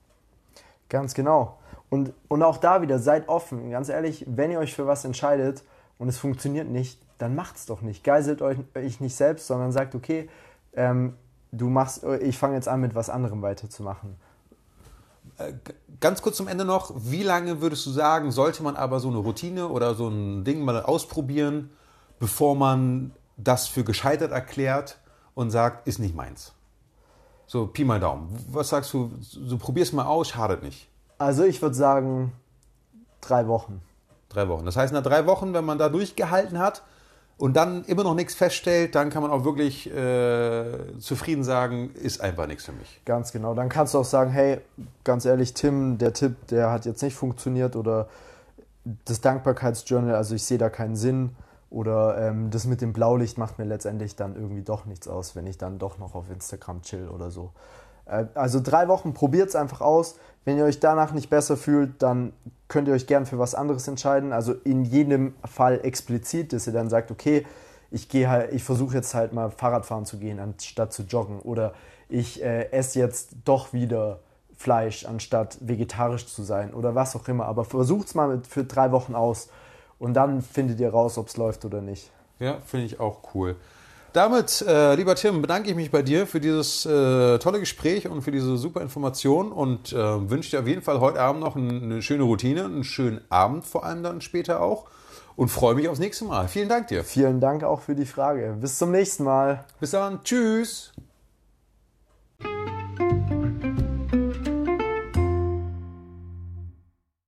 B: Ganz genau. Und, und auch da wieder, seid offen. Ganz ehrlich, wenn ihr euch für was entscheidet und es funktioniert nicht, dann macht's doch nicht. Geiselt euch, euch nicht selbst, sondern sagt, okay, ähm, du machst, ich fange jetzt an, mit was anderem weiterzumachen.
A: Ganz kurz zum Ende noch, wie lange würdest du sagen, sollte man aber so eine Routine oder so ein Ding mal ausprobieren, bevor man das für gescheitert erklärt und sagt, ist nicht meins? So, Pi mal Daumen. Was sagst du, so probier's mal aus, schadet nicht.
B: Also ich würde sagen, drei Wochen.
A: Drei Wochen. Das heißt, nach drei Wochen, wenn man da durchgehalten hat und dann immer noch nichts feststellt, dann kann man auch wirklich äh, zufrieden sagen, ist einfach nichts für mich.
B: Ganz genau. Dann kannst du auch sagen, hey, ganz ehrlich, Tim, der Tipp, der hat jetzt nicht funktioniert oder das Dankbarkeitsjournal, also ich sehe da keinen Sinn oder ähm, das mit dem Blaulicht macht mir letztendlich dann irgendwie doch nichts aus, wenn ich dann doch noch auf Instagram chill oder so. Äh, also drei Wochen, probiert es einfach aus. Wenn ihr euch danach nicht besser fühlt, dann könnt ihr euch gern für was anderes entscheiden. Also in jedem Fall explizit, dass ihr dann sagt, okay, ich gehe halt, ich versuche jetzt halt mal Fahrradfahren zu gehen, anstatt zu joggen. Oder ich äh, esse jetzt doch wieder Fleisch, anstatt vegetarisch zu sein oder was auch immer. Aber versucht es mal mit, für drei Wochen aus und dann findet ihr raus, ob es läuft oder nicht.
A: Ja, finde ich auch cool. Damit, äh, lieber Tim, bedanke ich mich bei dir für dieses äh, tolle Gespräch und für diese super Information und äh, wünsche dir auf jeden Fall heute Abend noch eine, eine schöne Routine, einen schönen Abend vor allem dann später auch und freue mich aufs nächste Mal. Vielen Dank dir.
B: Vielen Dank auch für die Frage. Bis zum nächsten Mal.
A: Bis dann. Tschüss.